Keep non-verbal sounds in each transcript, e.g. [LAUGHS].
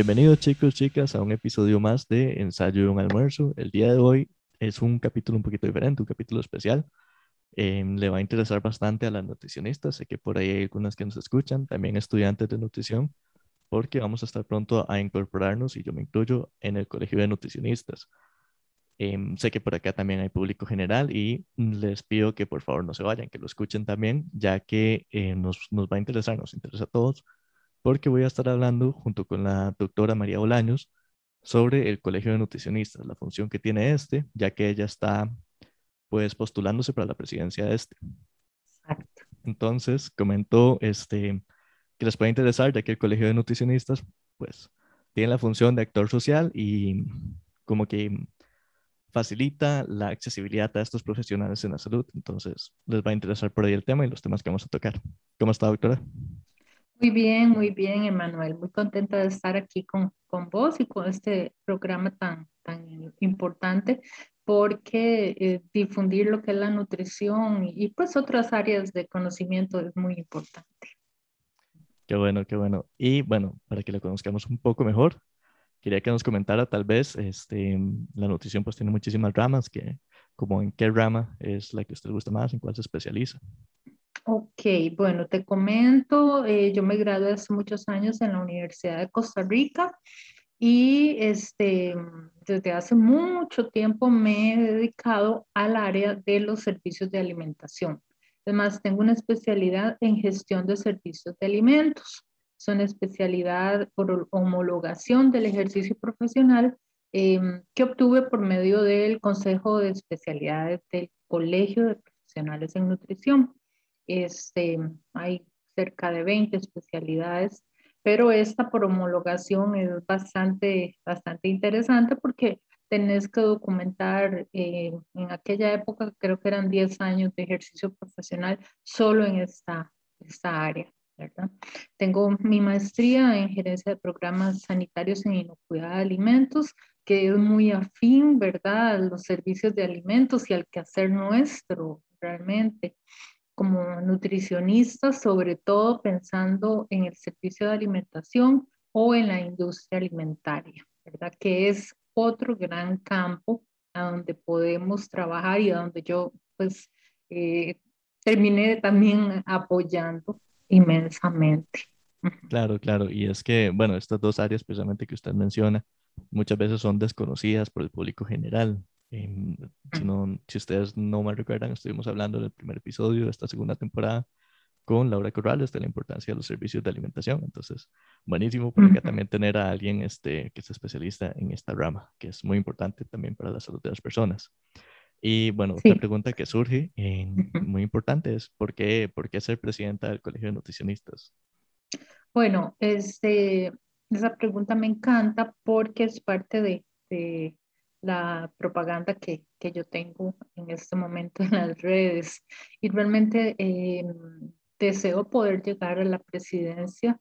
Bienvenidos chicos, chicas, a un episodio más de Ensayo de un almuerzo. El día de hoy es un capítulo un poquito diferente, un capítulo especial. Em, le va a interesar bastante a las nutricionistas, sé que por ahí hay algunas que nos escuchan, también estudiantes de nutrición, porque vamos a estar pronto a incorporarnos, y yo me incluyo, en el Colegio de Nutricionistas. Em, sé que por acá también hay público general y les pido que por favor no se vayan, que lo escuchen también, ya que eh, nos, nos va a interesar, nos interesa a todos porque voy a estar hablando junto con la doctora María Bolaños sobre el Colegio de Nutricionistas, la función que tiene este, ya que ella está pues postulándose para la presidencia de este. Exacto. Entonces, comentó este, que les puede interesar, ya que el Colegio de Nutricionistas pues tiene la función de actor social y como que facilita la accesibilidad a estos profesionales en la salud. Entonces, les va a interesar por ahí el tema y los temas que vamos a tocar. ¿Cómo está, doctora? Muy bien, muy bien, Emanuel. Muy contenta de estar aquí con, con vos y con este programa tan, tan importante porque eh, difundir lo que es la nutrición y, pues otras áreas de conocimiento es muy importante. Qué bueno, qué bueno. Y bueno, para que lo conozcamos un poco mejor, quería que nos comentara tal vez, este, la nutrición pues tiene muchísimas ramas, que, como en qué rama es la que usted gusta más, en cuál se especializa. Ok, bueno, te comento, eh, yo me gradué hace muchos años en la Universidad de Costa Rica y este, desde hace mucho tiempo me he dedicado al área de los servicios de alimentación. Además, tengo una especialidad en gestión de servicios de alimentos. Es una especialidad por homologación del ejercicio profesional em, que obtuve por medio del Consejo de Especialidades del Colegio de Profesionales en Nutrición. Este, hay cerca de 20 especialidades, pero esta por homologación es bastante, bastante interesante porque tenés que documentar eh, en aquella época, creo que eran 10 años de ejercicio profesional solo en esta, esta área. ¿verdad? Tengo mi maestría en gerencia de programas sanitarios en inocuidad de alimentos, que es muy afín, ¿verdad?, a los servicios de alimentos y al quehacer nuestro realmente como nutricionistas, sobre todo pensando en el servicio de alimentación o en la industria alimentaria, ¿verdad? Que es otro gran campo a donde podemos trabajar y a donde yo pues eh, terminé también apoyando inmensamente. Claro, claro. Y es que, bueno, estas dos áreas precisamente que usted menciona, muchas veces son desconocidas por el público general. Em, si, no, si ustedes no me recuerdan, estuvimos hablando en el primer episodio de esta segunda temporada con Laura Corrales de la importancia de los servicios de alimentación. Entonces, buenísimo por acá también tener a alguien este, que es especialista en esta rama, que es muy importante también para la salud de las personas. Y bueno, otra pregunta que surge, eh, muy importante, es ¿por qué, ¿por qué ser presidenta del Colegio de Nutricionistas? Bueno, este, esa pregunta me encanta porque es parte de, de la propaganda que, que, yo tengo en este momento en las redes. Y realmente eh, deseo poder llegar a la presidencia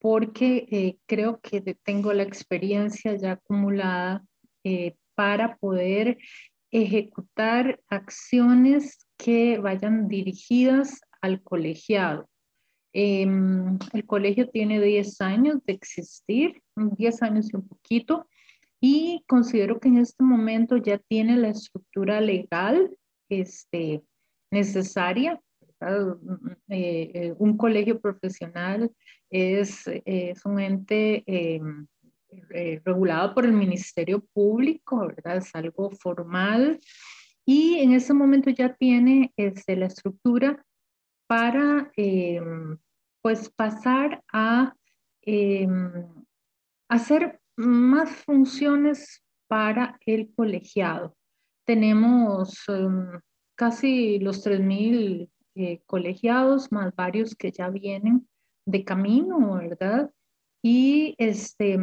porque eh, creo que tengo la experiencia ya acumulada eh, para poder ejecutar acciones que vayan dirigidas al colegiado. Em, el colegio tiene 10 años de existir, 10 años y un poquito, y considero que en este momento ya tiene la estructura legal este, necesaria. Eh, eh, un colegio profesional es, es un ente eh, regulado por el Ministerio Público, ¿verdad? Es algo formal y en este momento ya tiene este, la estructura para pues pasar a hacer más funciones para el colegiado. Tenemos em, casi los 3.000 eh, colegiados, más varios que ya vienen de camino, ¿verdad? Y este,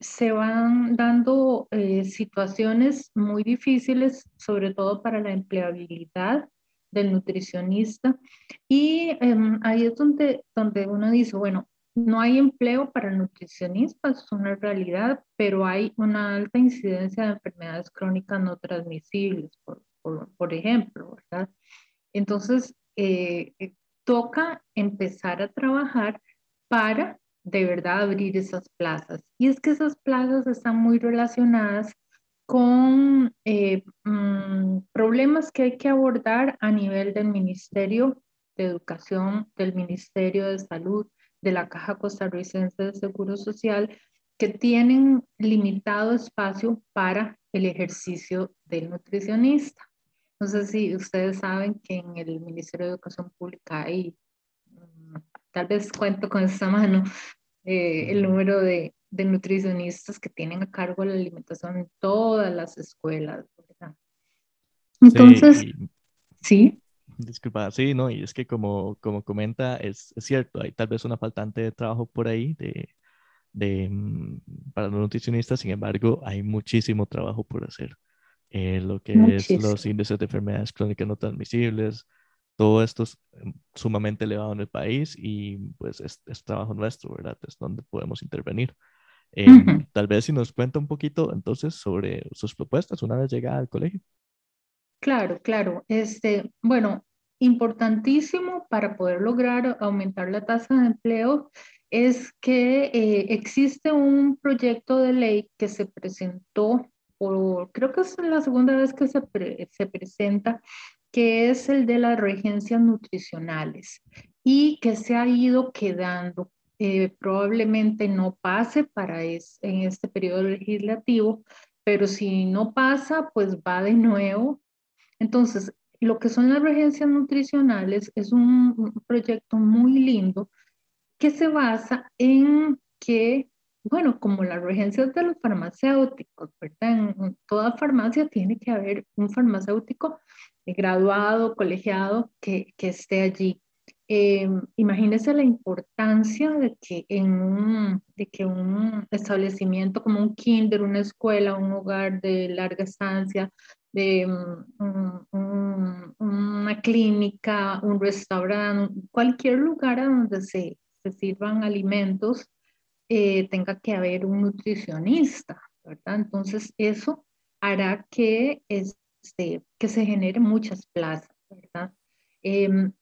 se van dando eh, situaciones muy difíciles, sobre todo para la empleabilidad del nutricionista. Y em, ahí es donde, donde uno dice, bueno, no hay empleo para nutricionistas, es una realidad, pero hay una alta incidencia de enfermedades crónicas no transmisibles, por, por, ejemplo, ¿verdad? Entonces, eh, eh, toca empezar a trabajar para de verdad abrir esas plazas. Y es que esas plazas están muy relacionadas con eh, mm, problemas que hay que abordar a nivel del Ministerio de Educación, del Ministerio de Salud, de la Caja Costarricense de Seguro Social, que tienen limitado espacio para el ejercicio del nutricionista. No sé si ustedes saben que en el Ministerio de Educación Pública hay, mm, tal vez cuento con esta [LAUGHS] mano, eh, el número de, de, nutricionistas que tienen a cargo la alimentación en todas las escuelas. Entonces, sí. Disculpa, sí, no, y es que como, como comenta, es, es, cierto, hay tal vez una faltante de trabajo por ahí de, de, mm, para los nutricionistas, sin embargo, hay muchísimo trabajo por hacer. Eh, lo que es los índices de enfermedades crónicas no transmisibles, todo esto es em, sumamente elevado en el país y pues es, trabajo nuestro, ¿verdad? Es donde podemos intervenir. Em, tal vez si nos cuenta un poquito entonces sobre sus propuestas una vez llegada al colegio. Claro, claro. Este, bueno, importantísimo para poder lograr aumentar la tasa de empleo es que eh, existe un proyecto de ley que se presentó, por, creo que es la segunda vez que se, se presenta, que es el de las regencias nutricionales y que se ha ido quedando. Eh, probablemente no pase para es, en este periodo legislativo, pero si no pasa, pues va de nuevo. Entonces, lo que son las regencias nutricionales es un proyecto muy lindo que se basa en que, bueno, como las regencias de los farmacéuticos, ¿verdad? En toda farmacia tiene que haber un farmacéutico graduado, colegiado, que, que esté allí. Eh, imagínese la importancia de que en un, de que un establecimiento como un kinder, una escuela, un hogar de larga estancia, de mm, una clínica, un restaurante, cualquier lugar a donde se, se sirvan alimentos, eh, tenga que haber un nutricionista, ¿verdad? Entonces eso hará que, este, que se generen muchas plazas, ¿verdad? Em,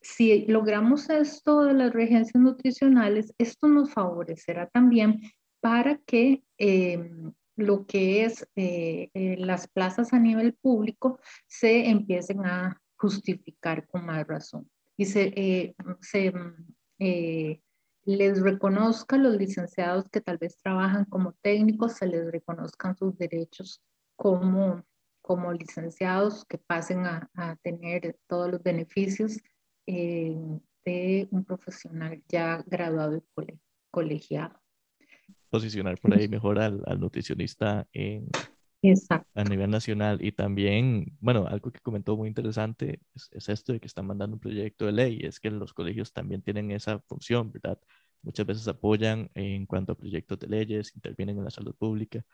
si logramos esto de las regencias nutricionales, esto nos favorecerá también para que em, lo que es eh, eh, las plazas a nivel público se empiecen a justificar con más razón y se, se eh, les reconozca a los licenciados que tal vez trabajan como técnicos, se les reconozcan sus derechos como, como licenciados, que pasen a, tener todos los beneficios de un profesional ya graduado y colegiado. Posicionar por ahí mejor al, al nutricionista en, a nivel nacional. Y también, bueno, algo que comentó muy interesante es, esto de que están mandando un proyecto de ley, es que los colegios también tienen esa función, ¿verdad? Muchas veces apoyan en cuanto a proyectos de leyes, intervienen en la salud pública.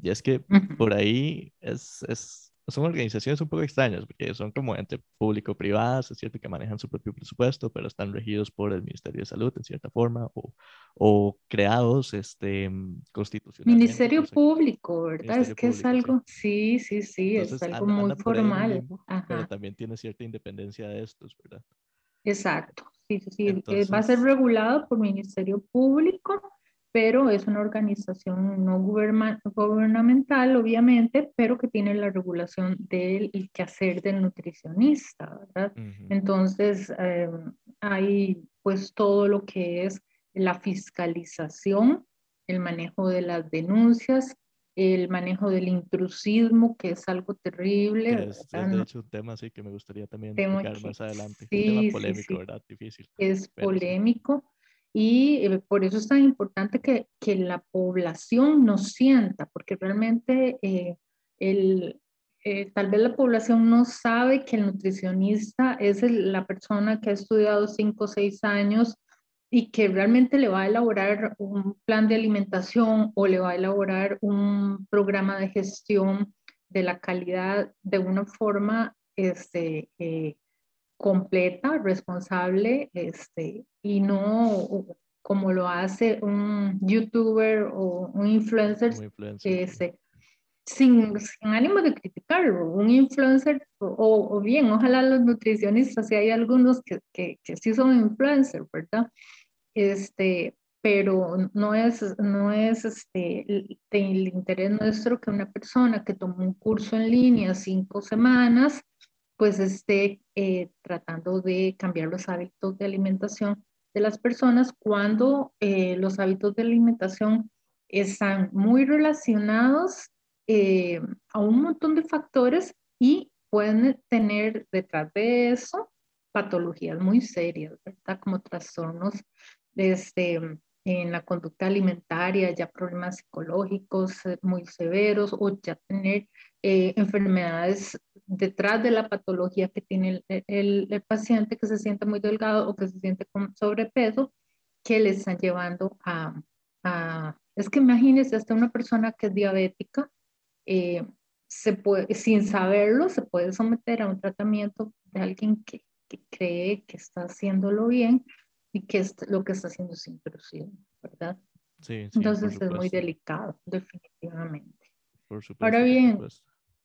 Y es que por ahí es, es son organizaciones un poco extrañas, porque son como entre público-privadas, es cierto que manejan su propio presupuesto, pero están regidos por el Ministerio de Salud en cierta forma, o, o creados este, constitucionalmente. Ministerio Público, ¿verdad? es que es algo, sí, sí, sí, es algo muy formal. Pero también tiene cierta independencia de estos, ¿verdad? Exacto, sí, sí, eh, va a ser regulado por Ministerio Público pero es una organización no gubernamental, obviamente, pero que tiene la regulación del quehacer del nutricionista, ¿verdad? Entonces, eh, hay pues todo lo que es la fiscalización, el manejo de las denuncias, el manejo del intrusismo, que es algo terrible. Es, de hecho un tema sí que me gustaría también explicar más adelante. Sí, un tema polémico, ¿verdad? Difícil. Es polémico. Y eh, por eso es tan importante que, que la población nos sienta, porque realmente eh, el, eh, tal vez la población no sabe que el nutricionista es la persona que ha estudiado cinco o seis años y que realmente le va a elaborar un plan de alimentación o le va a elaborar un programa de gestión de la calidad de una forma este, completa, responsable, este, y no como lo hace un youtuber o un influencer, este, sin, sin, ánimo de criticarlo, un influencer, o, o, bien, ojalá los nutricionistas, si hay algunos que, que, que sí son influencers, ¿verdad? Este, pero no es, no es este, el, interés nuestro que una persona que tomó un curso en línea cinco semanas, pues esté eh, tratando de cambiar los hábitos de alimentación de las personas cuando eh, los hábitos de alimentación están muy relacionados eh, a un montón de factores y pueden tener detrás de eso patologías muy serias, ¿verdad? Como trastornos este, en la conducta alimentaria, ya problemas psicológicos muy severos o ya tener enfermedades detrás de la patología que tiene el, el, paciente que se siente muy delgado o que se siente con sobrepeso, que le están llevando a, a es que imagínese hasta una persona que es diabética, eh, se puede, sin saberlo, se puede someter a un tratamiento de alguien que, que cree que está haciéndolo bien y que es, lo que está haciendo es intrusivo, ¿verdad? Sí, sí Entonces es muy delicado, definitivamente. Por supuesto, Ahora bien,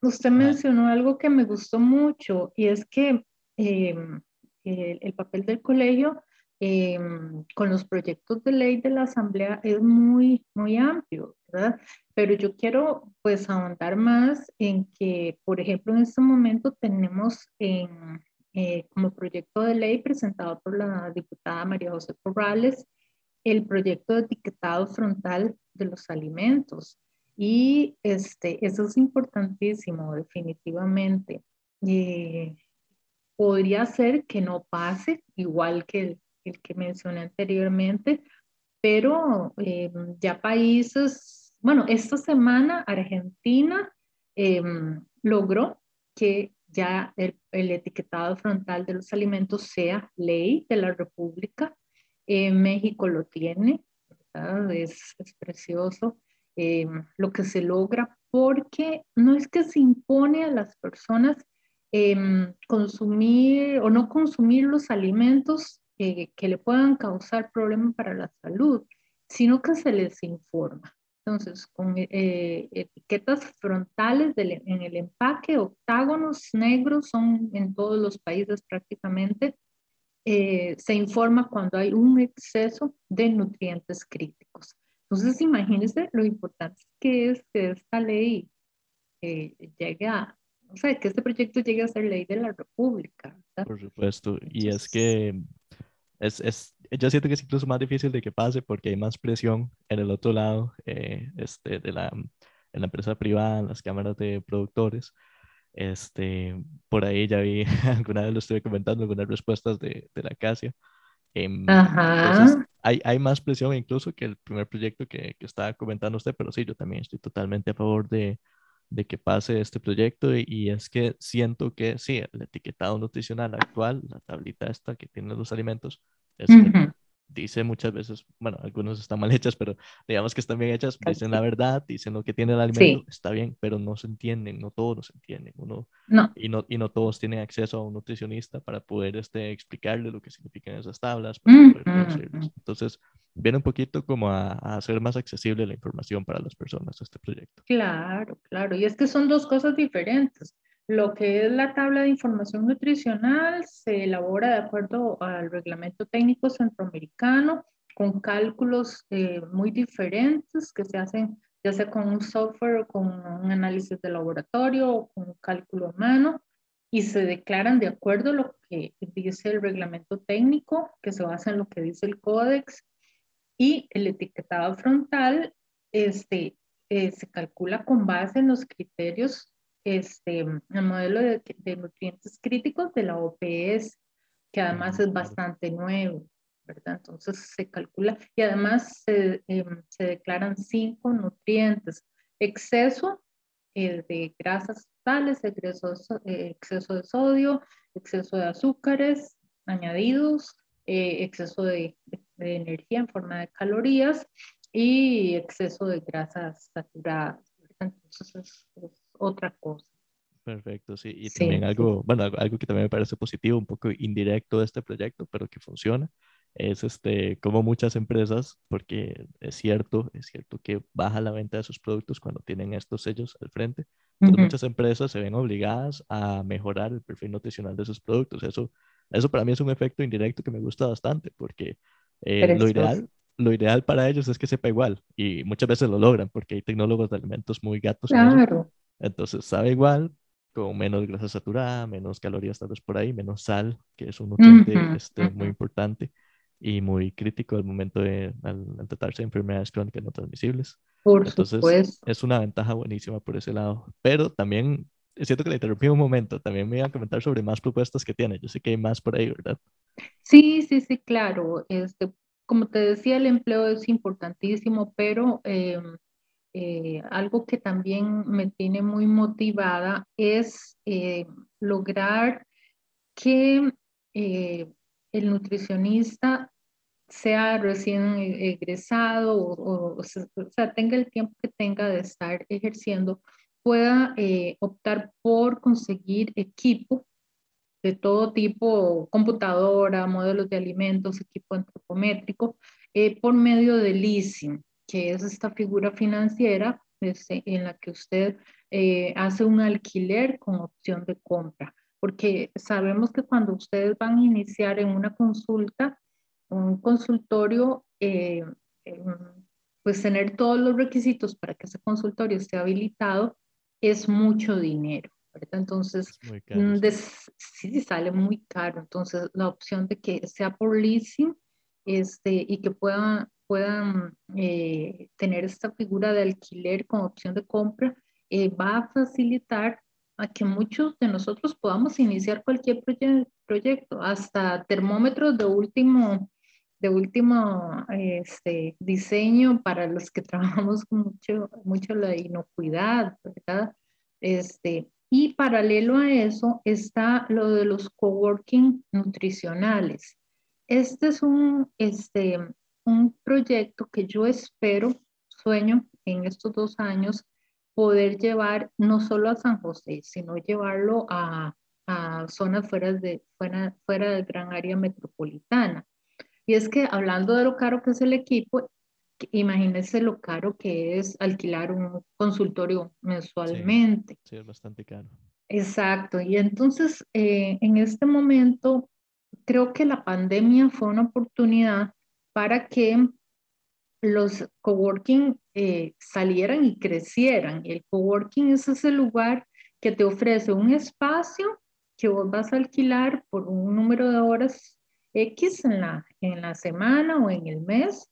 usted mencionó algo que me gustó mucho y es que em, el, el, papel del colegio em, con los proyectos de ley de la Asamblea es muy, muy amplio, ¿verdad? Pero yo quiero pues ahondar más en que, por ejemplo, en este momento tenemos en, eh, como proyecto de ley presentado por la diputada María José Corrales el proyecto de etiquetado frontal de los alimentos. Y este, eso es importantísimo, definitivamente. Eh, podría ser que no pase, igual que el, el que mencioné anteriormente, pero eh, ya países, bueno, esta semana Argentina logró que ya el, etiquetado frontal de los alimentos sea ley de la República. Eh, México lo tiene, es, es, precioso eh, lo que se logra porque no es que se impone a las personas em, consumir o no consumir los alimentos que le puedan causar problemas para la salud, sino que se les informa. Entonces, con eh, etiquetas frontales en el empaque, octágonos negros son en todos los países prácticamente, eh, se informa cuando hay un exceso de nutrientes críticos. Entonces, imagínense lo importante que es que esta ley eh, llegue a, o sea, que este proyecto llegue a ser ley de la República. Por supuesto, y es que es, es, yo siento que es incluso más difícil de que pase porque hay más presión en el otro lado, eh, este, de la, en la empresa privada, en las cámaras de productores. Este, por ahí ya vi, [LAUGHS] alguna vez lo estuve comentando, algunas respuestas de, de la CASIA. Eh, Ajá. hay, hay más presión incluso que el primer proyecto que, que estaba comentando usted, pero sí, yo también estoy totalmente a favor de, de que pase este proyecto y, es que siento que sí, el etiquetado nutricional actual, la tablita esta que tiene los alimentos, es, dice muchas veces, bueno, algunos están mal hechas, pero digamos que están bien hechas, dicen la verdad, dicen lo que tiene el alimento, está bien, pero no se entienden, no todos se entienden, uno, Y, no, y no todos tienen acceso a un nutricionista para poder este, explicarle lo que significan esas tablas. Entonces, viene un poquito como a, a, hacer más accesible la información para las personas este proyecto. Claro, claro, y es que son dos cosas diferentes. Lo que es la tabla de información nutricional se elabora de acuerdo al reglamento técnico centroamericano con cálculos eh, muy diferentes que se hacen ya sea con un software o con un análisis de laboratorio o con un cálculo a mano y se declaran de acuerdo a lo que dice el reglamento técnico, que se basa en lo que dice el códex y el etiquetado frontal este, eh, se calcula con base en los criterios este, el modelo de, nutrientes críticos de la OPS, que además es bastante nuevo, ¿verdad? Entonces se calcula y además se, em, se declaran cinco nutrientes. Exceso eh, de grasas totales, exceso, eh, exceso de sodio, exceso de azúcares añadidos, eh, exceso de, de, energía en forma de calorías y exceso de grasas saturadas. Entonces es otra cosa. Perfecto, sí. Y también algo, bueno, algo que también me parece positivo, un poco indirecto de este proyecto, pero que funciona, es este, como muchas empresas, porque es cierto, es cierto que baja la venta de sus productos cuando tienen estos sellos al frente. Entonces, muchas empresas se ven obligadas a mejorar el perfil nutricional de sus productos. Eso, eso para mí es un efecto indirecto que me gusta bastante, porque eh, lo ideal lo ideal para ellos es que sepa igual y muchas veces lo logran porque hay tecnólogos de alimentos muy gatos. Claro. Entonces sabe igual, con menos grasa saturada, menos calorías tal vez por ahí, menos sal, que es un nutriente este, muy importante y muy crítico al momento de al, tratarse de enfermedades crónicas no transmisibles. Por Entonces, es una ventaja buenísima por ese lado. Pero también, es cierto que le interrumpí un momento, también me iba a comentar sobre más propuestas que tiene. Yo sé que hay más por ahí, ¿verdad? Sí, sí, sí, claro. Este, como te decía, el empleo es importantísimo, pero em, eh, algo que también me tiene muy motivada es eh, lograr que eh, el nutricionista sea recién egresado o, o, sea, tenga el tiempo que tenga de estar ejerciendo, pueda optar por conseguir equipo de todo tipo, computadora, modelos de alimentos, equipo antropométrico, por medio de leasing, que es esta figura financiera este, en la que usted eh, hace un alquiler con opción de compra. Porque sabemos que cuando ustedes van a iniciar en una consulta, un consultorio, eh, pues tener todos los requisitos para que ese consultorio esté habilitado es mucho dinero. Entonces, mm, sí, sale muy caro. Entonces, la opción de que sea por leasing este, y que puedan, puedan eh, tener esta figura de alquiler con opción de compra eh, va a facilitar a que muchos de nosotros podamos iniciar cualquier proyecto, hasta termómetros de último, de último este, diseño para los que [LAUGHS] trabajamos mucho, mucho la inocuidad, ¿verdad? Este, y paralelo a eso está lo de los coworking nutricionales. Este es un, este, un proyecto que yo espero, sueño en estos dos años, poder llevar no solo a San José, sino llevarlo a, a zonas fuera, de, fuera, fuera del gran área metropolitana. Y es que hablando de lo caro que es el equipo, imagínese lo caro que es alquilar un consultorio mensualmente. Sí, es bastante caro. Exacto. Y entonces, eh, en este momento, creo que la pandemia fue una oportunidad para que los coworking eh, salieran y crecieran. El coworking es ese lugar que te ofrece un espacio que vos vas a alquilar por un número de horas X en la, en la semana o en el mes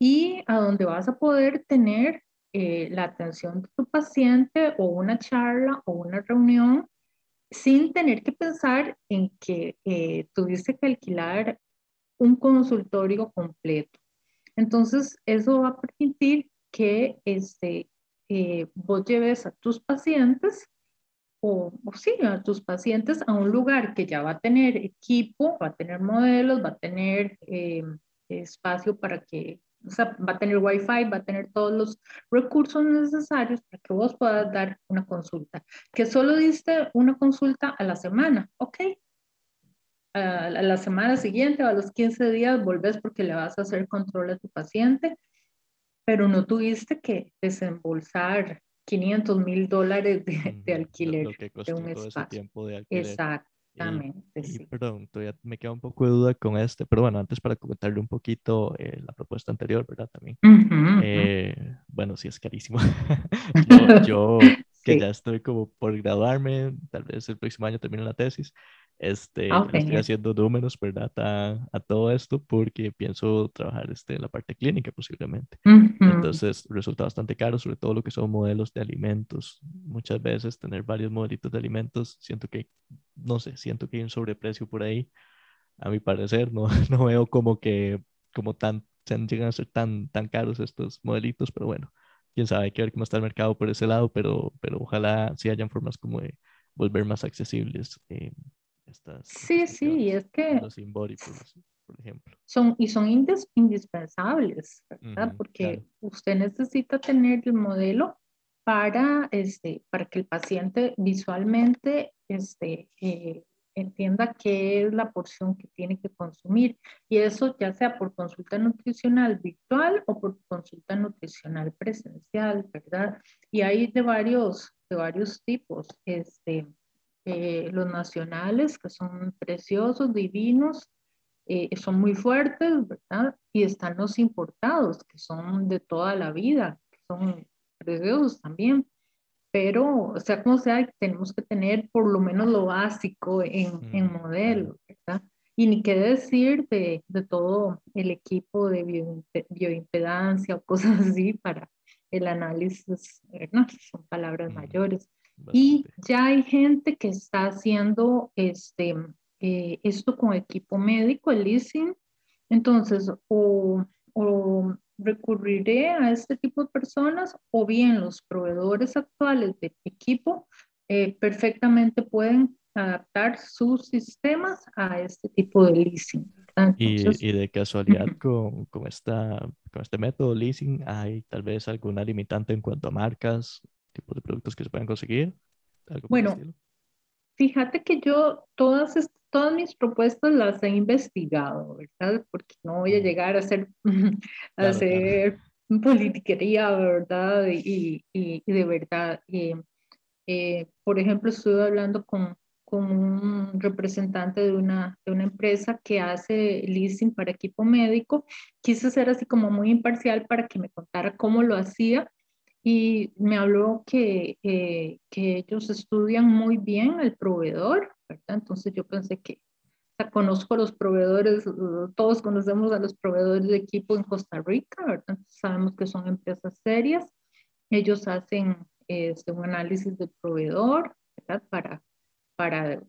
y a donde vas a poder tener eh, la atención de tu paciente o una charla o una reunión sin tener que pensar en que eh, tuviste que alquilar un consultorio completo. Entonces, eso va a permitir que este, eh, vos lleves a tus pacientes o, o, sí, a tus pacientes a un lugar que ya va a tener equipo, va a tener modelos, va a tener espacio para que o va a tener Wi-Fi, va a tener todos los recursos necesarios para que vos puedas dar una consulta. Que solo diste una consulta a la semana, ok. A la semana siguiente o a los 15 días volvés porque le vas a hacer control a tu paciente, pero no tuviste que desembolsar 500 mil dólares de, alquiler de un espacio. Exacto. Exactamente. perdón, todavía me queda un poco de duda con este, pero bueno, antes para comentarle un poquito eh, la propuesta anterior, ¿verdad? También. Eh, bueno, sí es carísimo. [LAUGHS] yo, [LAUGHS] que ya estoy como por graduarme, tal vez el próximo año termino la tesis, este, ah, estoy haciendo números, ¿verdad? A, a, todo esto porque pienso trabajar este, en la parte clínica posiblemente. Entonces resulta bastante caro, sobre todo lo que son modelos de alimentos. Muchas veces tener varios modelitos de alimentos, siento que, no sé, siento que hay un sobreprecio por ahí. A mi parecer, no, [LAUGHS] no veo como que, como tan, llegan a ser tan, tan caros estos modelitos, pero bueno, quién sabe, hay que ver cómo está el mercado por ese lado, pero, pero ojalá sí hayan formas como de volver más accesibles. Eh, sí, sí, es que... Los por, ejemplo. Son, y son indispensables, ¿verdad? Porque usted necesita tener el modelo para, este, para que el paciente visualmente este, eh, entienda qué es la porción que tiene que consumir. Y eso ya sea por consulta nutricional virtual o por consulta nutricional presencial, ¿verdad? Y hay de varios, de varios tipos. Este, eh, los nacionales, que son preciosos, divinos, eh, son muy fuertes, ¿verdad? Y están los importados, que son de toda la vida, que son preciosos también. Pero, o sea, como sea, tenemos que tener por lo menos lo básico en, en modelo, ¿verdad? Y ni qué decir de, de todo el equipo de bioimpedancia o [LAUGHS] cosas así para el análisis, ¿no? son palabras mayores. Y ya hay gente que está haciendo este, eh, esto con equipo médico, el leasing. Entonces, o, o recurriré a este tipo de personas o bien los proveedores actuales de equipo eh, perfectamente pueden adaptar sus sistemas a este tipo de leasing. y, y, de casualidad con, con, esta, con este método leasing, ¿hay tal vez alguna limitante en cuanto a marcas, tipos de productos que se pueden conseguir? bueno, fíjate que yo todas, todas mis propuestas las he investigado, ¿verdad? Porque no voy a llegar a hacer, [LAUGHS] a hacer politiquería, ¿verdad? Y, y, y de verdad. Eh, por ejemplo, estuve hablando con, con un representante de una, de una empresa que hace leasing para equipo médico. Quise ser así como muy imparcial para que me contara cómo lo hacía y me habló que, eh, que ellos estudian muy bien el proveedor, ¿verdad? Entonces yo pensé que, o sea, conozco a los proveedores, todos conocemos a los proveedores de equipo en Costa Rica, ¿verdad? Sabemos que son empresas serias. Ellos hacen este, un análisis del proveedor, ¿verdad? Para, para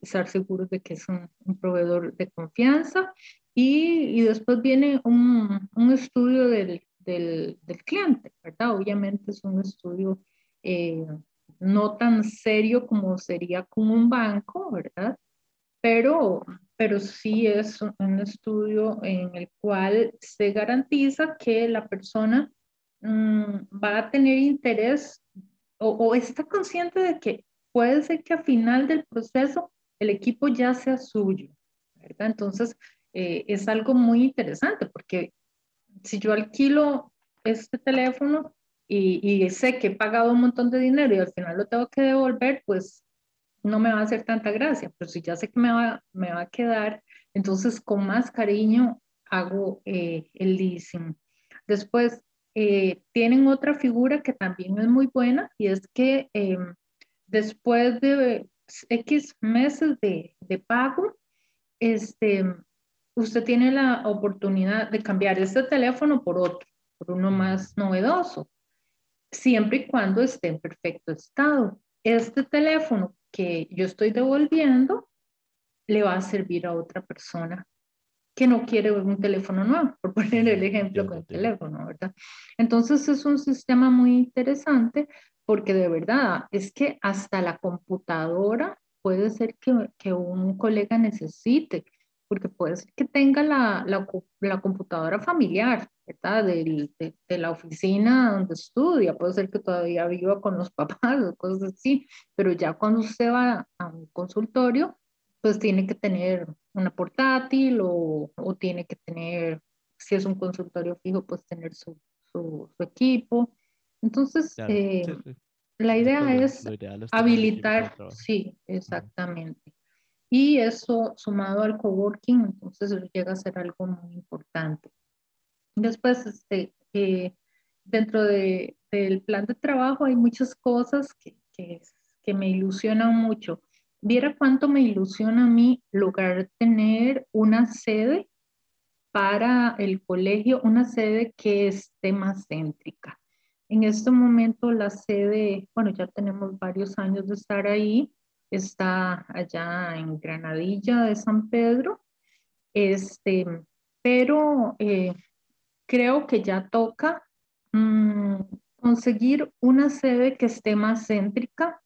estar seguros de que es un, un proveedor de confianza. Y, y después viene un, un estudio del, del, del cliente, ¿verdad? Obviamente es un estudio eh, no tan serio como sería con un banco, ¿verdad? Pero, pero sí es un estudio en el cual se garantiza que la persona mm, va a tener interés o, o, está consciente de que puede ser que a final del proceso el equipo ya sea suyo, ¿verdad? Entonces, eh, es algo muy interesante porque si yo alquilo este teléfono y, y, sé que he pagado un montón de dinero y al final lo tengo que devolver, pues no me va a hacer tanta gracia, pero si ya sé que me va, me va a quedar, entonces con más cariño hago eh, el leasing. Después, eh, tienen otra figura que también es muy buena y es que em, después de X meses de, de pago, este, usted tiene la oportunidad de cambiar este teléfono por otro, por uno más novedoso, siempre y cuando esté en perfecto estado. Este teléfono que yo estoy devolviendo le va a servir a otra persona que no quiere un teléfono nuevo, por poner el ejemplo con el teléfono, ¿verdad? Entonces es un sistema muy interesante porque de verdad es que hasta la computadora puede ser que, que un colega necesite porque puede ser que tenga la, la, la computadora familiar, ¿verdad? de, de, la oficina donde estudia, puede ser que todavía viva con los [LAUGHS] papás o cosas así, pero ya cuando usted va a un consultorio, pues tiene que tener una portátil o, o tiene que tener, si es un consultorio fijo, pues tener su, su, equipo. Entonces, eh, la idea es habilitar, sí, exactamente. Y eso sumado al coworking, entonces llega a ser algo muy importante. Después, este, eh, dentro de, del plan de trabajo hay muchas cosas que, que, que, me ilusionan mucho. Viera cuánto me ilusiona a mí lograr tener una sede para el colegio, una sede que esté más céntrica. En este momento la sede, bueno, ya tenemos varios años de estar ahí, está allá en Granadilla de San Pedro, este, pero eh, creo que ya toca mm, conseguir una sede que esté más céntrica,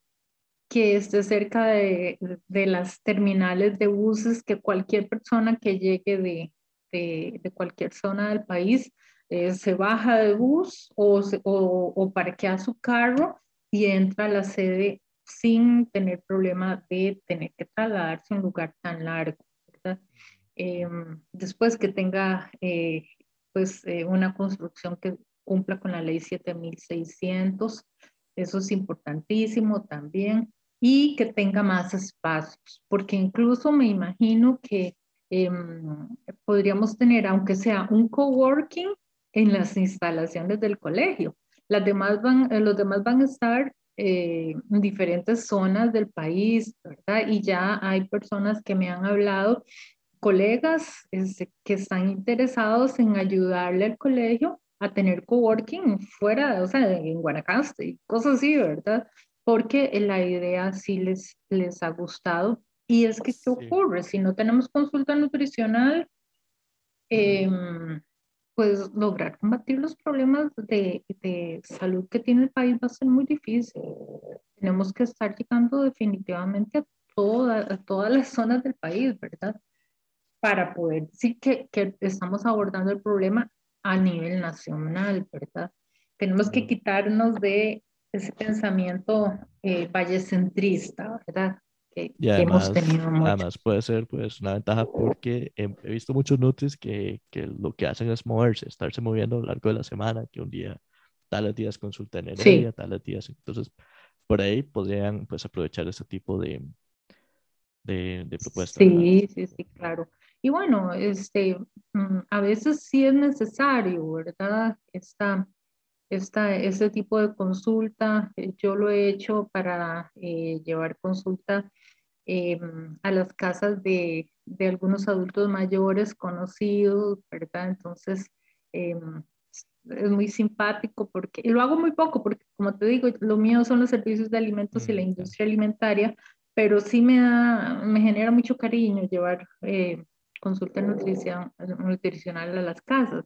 que esté cerca de, de, las terminales de buses, que cualquier persona que llegue de, de, cualquier zona del país eh, se baja de bus o, o, o parquea su carro y entra a la sede sin tener problema de tener que trasladarse a un lugar tan largo. Eh, después que tenga eh, pues eh, una construcción que cumpla con la ley 7600, eso es importantísimo también, y que tenga más espacios, porque incluso me imagino que em, podríamos tener, aunque sea un coworking, en las instalaciones del colegio. Las demás van, eh, los demás van a estar eh, en diferentes zonas del país, ¿verdad? Y ya hay personas que me han hablado, colegas este, que están interesados en ayudarle al colegio a tener coworking fuera, o sea, en Guanacaste y cosas así, ¿verdad? Porque la idea sí les, les ha gustado. Y es que, ¿qué ocurre? Si no tenemos consulta nutricional, eh, pues lograr combatir los problemas de, de, salud que tiene el país va a ser muy difícil. Tenemos que estar llegando definitivamente a, toda, a todas las zonas del país, ¿verdad? Para poder decir que, que estamos abordando el problema a nivel nacional, ¿verdad? Tenemos que quitarnos de ese pensamiento eh, vallecentrista, ¿verdad? Que, hemos tenido mucho. Además puede ser pues una ventaja porque he, visto muchos nutris que, que, lo que hacen es moverse, estarse moviendo a lo largo de la semana, que un día, tales días consulta en el tales días, entonces por ahí podrían pues aprovechar ese tipo de, de, de propuestas. Sí, sí, sí, claro. Y bueno, este, mm, a veces sí es necesario, ¿verdad? Esta, esta, ese tipo de consulta, eh, yo lo he hecho para eh, llevar consulta eh, a las casas de, de, algunos adultos mayores conocidos, ¿verdad? Entonces, eh, es muy simpático porque, y lo hago muy poco porque, como te digo, lo mío son los servicios de alimentos y la industria alimentaria, pero sí me da, me genera mucho cariño llevar eh, consulta nutrición, nutricional a las casas.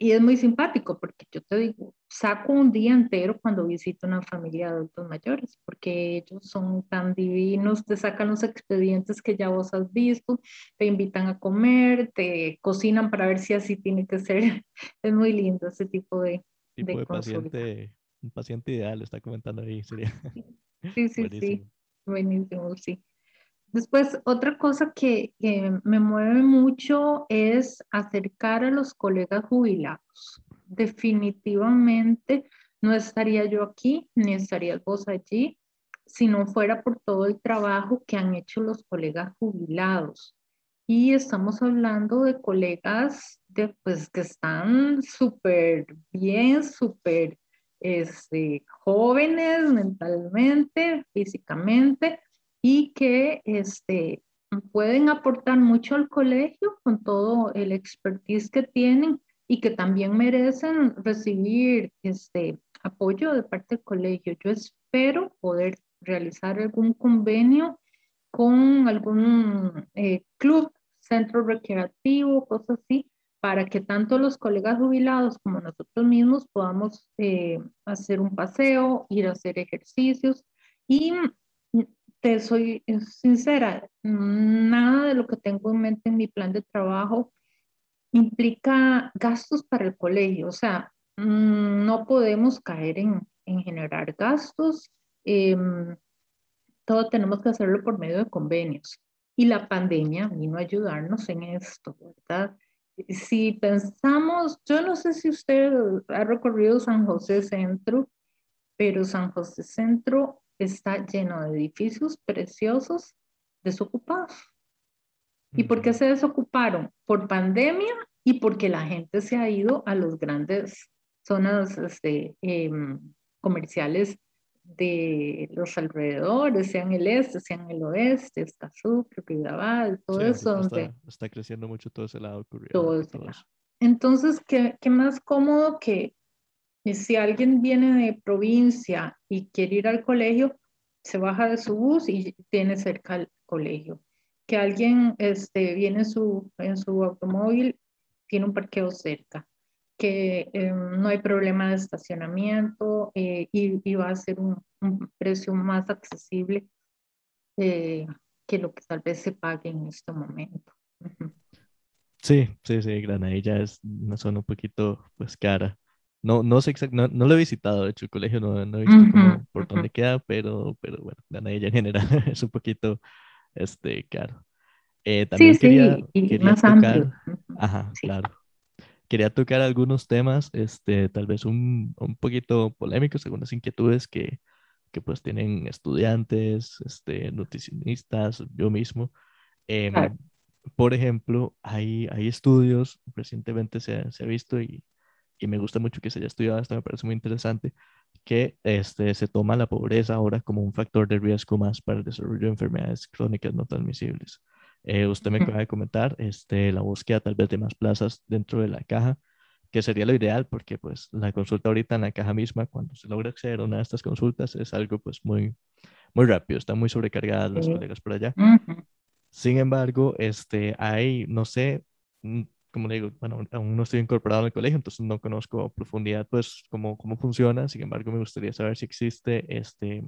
Y es muy simpático porque yo te digo, saco un día entero cuando visito una familia de adultos mayores, porque ellos son tan divinos, te sacan los expedientes que ya vos has visto, te invitan a comer, te cocinan para ver si así tiene que ser. [LAUGHS] Es muy lindo ese tipo de, tipo de, paciente, un paciente ideal, está comentando ahí, sería. Sí, [LAUGHS] sí, sí, buenísimo, sí. Después, otra cosa que, me mueve mucho es acercar a los colegas jubilados. Definitivamente no estaría yo aquí, ni estaría vos allí, si no fuera por todo el trabajo que han hecho los colegas jubilados. Y estamos hablando de colegas pues, que están súper bien, súper este, jóvenes mentalmente, físicamente, y que este, pueden aportar mucho al colegio con todo el expertise que tienen y que también merecen recibir este apoyo de parte del colegio. Yo espero poder realizar algún convenio con algún eh, club, centro recreativo, cosas así, para que tanto los colegas jubilados como nosotros mismos podamos eh, hacer un paseo, ir a hacer ejercicios y te soy sincera, nada de lo que tengo en mente en mi plan de trabajo implica gastos para el colegio, o sea, mm, no podemos caer en, en generar gastos, em, todo tenemos que hacerlo por medio de convenios. Y la pandemia vino a ayudarnos en esto, ¿verdad? Si pensamos, yo no sé si usted ha recorrido San José Centro, pero San José Centro está lleno de edificios preciosos desocupados. ¿Y por qué se desocuparon? Por pandemia y porque la gente se ha ido a las grandes zonas este, em, comerciales de los alrededores, sean el este, sean el oeste, Escazú, Vidabal, todo eso. Está, está, creciendo mucho todo ese lado. Todo, ese lado. Entonces, ¿qué, ¿qué, más cómodo que y si alguien viene de provincia y quiere ir al colegio, se baja de su bus y tiene cerca el colegio. Que alguien este, viene su, en su automóvil, tiene un parqueo cerca. Que eh, no hay problema de estacionamiento eh, y, va a ser un, precio más accesible eh, que lo que tal vez se pague en este momento. Sí, sí, sí, Granadilla es una zona un poquito pues cara. No, no sé exactamente, no, lo he visitado, de hecho, el colegio no, no he visto por dónde queda, pero, pero bueno, la ella en general [LAUGHS] es un poquito este, caro. Eh, también sí, quería, sí, y más tocar, amplio. Ajá, claro. Quería tocar algunos temas, este, tal vez un, un poquito polémicos, algunas inquietudes que, que pues tienen estudiantes, este, nutricionistas, yo mismo. Em, por ejemplo, hay, hay estudios, recientemente se, se ha visto y, y, me gusta mucho que se haya estudiado, esto me parece muy interesante, que este, se toma la pobreza ahora como un factor de riesgo más para el desarrollo de enfermedades crónicas no transmisibles. Eh, usted me acaba de comentar este, la búsqueda tal vez de más plazas dentro de la caja, que sería lo ideal porque pues la consulta ahorita en la caja misma, cuando se logra acceder a una de estas consultas, es algo pues muy, muy rápido, están muy sobrecargadas las colegas por allá. Sin embargo, este, hay, no sé, mm, como le digo, bueno, aún no estoy incorporado en el colegio, entonces no conozco a profundidad pues cómo, cómo funciona, sin embargo me gustaría saber si existe este,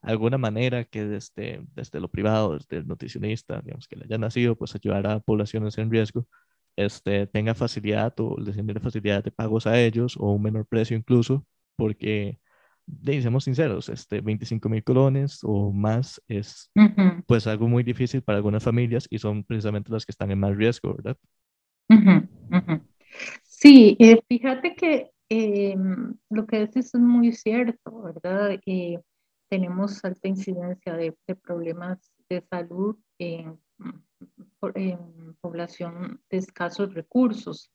alguna manera que desde, desde lo privado, desde el nutricionista, digamos, que le haya nacido, pues ayudar a poblaciones en riesgo, este, tenga facilidad o les genere facilidad de pagos a ellos o un menor precio incluso, porque, seamos sinceros, este, 25 mil colones o más es pues algo muy difícil para algunas familias y son precisamente las que están en más riesgo, ¿verdad? Sí, eh, fíjate que em, lo que dices es muy cierto, ¿verdad? Eh, tenemos alta incidencia de, problemas de salud en, población de escasos recursos.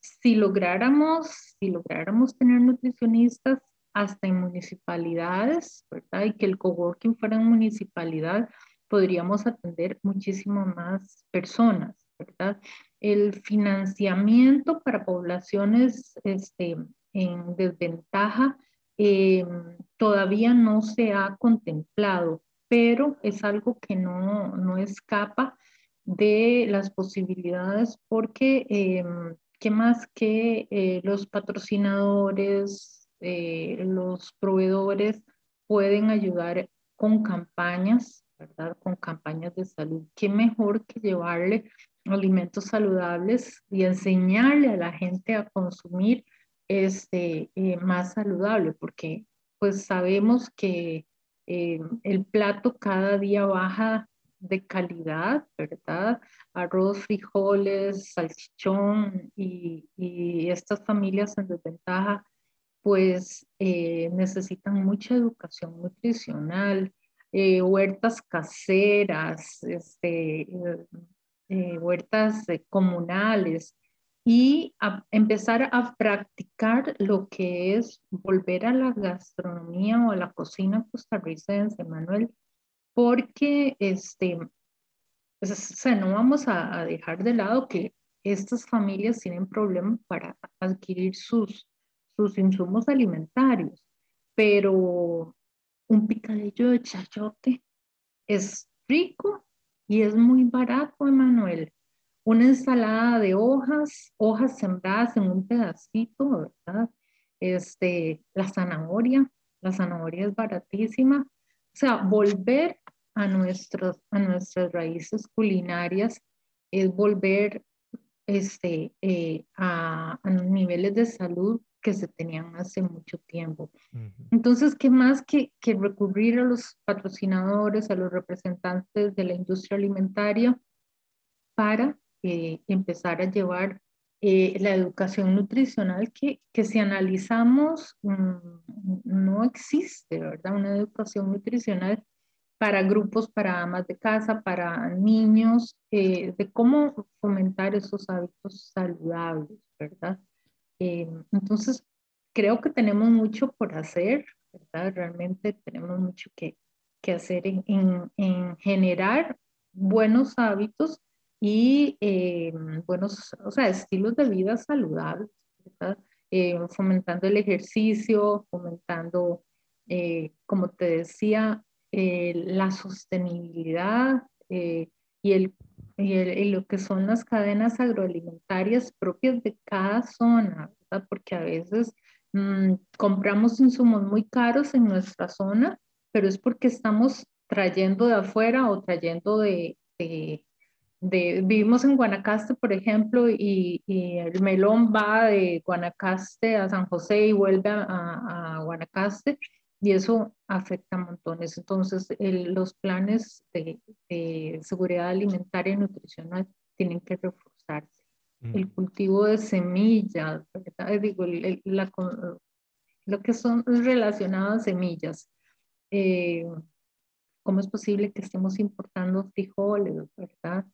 Si lográramos, si lográramos tener nutricionistas hasta en municipalidades, ¿verdad? Y que el coworking fuera en municipalidad, podríamos atender muchísimo más personas, El financiamiento para poblaciones este, en desventaja eh, todavía no se ha contemplado, pero es algo que no, no escapa de las posibilidades porque, eh, ¿qué más que eh, los patrocinadores, los proveedores pueden ayudar con campañas. Con campañas de salud. ¿Qué mejor que llevarle alimentos saludables y enseñarle a la gente a consumir este, eh, más saludable, porque pues sabemos que eh, el plato cada día baja de calidad, ¿verdad? Arroz, frijoles, salchichón y, estas familias en desventaja, pues eh, necesitan mucha educación nutricional, huertas caseras, este, huertas comunales, y empezar a practicar lo que es volver a la gastronomía o a la cocina costarricense, Manuel, porque este, pues, no vamos a, dejar de lado que estas familias tienen problemas para adquirir sus, sus insumos alimentarios, pero un picadillo de chayote es rico y es muy barato, Emanuel una ensalada de hojas, hojas sembradas en un pedacito, ¿verdad? Este, la zanahoria, la zanahoria es baratísima. O sea, volver a, nuestros, a nuestras raíces culinarias es volver este, eh, a, a, niveles de salud que se tenían hace mucho tiempo. Entonces, ¿qué más que, que recurrir a los patrocinadores, a los representantes de la industria alimentaria para eh, empezar a llevar eh, la educación nutricional que, que si analizamos mm, no existe, ¿verdad? Una educación nutricional para grupos, para amas de casa, para niños, eh, de cómo fomentar esos hábitos saludables, ¿verdad? Entonces, creo que tenemos mucho por hacer, ¿verdad? Realmente tenemos mucho que, que hacer en, en, en generar buenos hábitos y eh, buenos, o sea, estilos de vida saludables, eh, fomentando el ejercicio, fomentando, eh, como te decía, la sostenibilidad y, el, y, lo que son las cadenas agroalimentarias propias de cada zona, ¿verdad? porque a veces mm, compramos insumos muy caros en nuestra zona, pero es porque estamos trayendo de afuera o trayendo de vivimos en Guanacaste, por ejemplo, y, el melón va de Guanacaste a San José y vuelve a, Guanacaste, y eso afecta a montones. Entonces, los planes de, seguridad alimentaria y nutricional tienen que reforzarse. El mm. cultivo de semillas, Digo, lo que son relacionadas semillas. Eh, ¿Cómo es posible que estemos importando frijoles, verdad?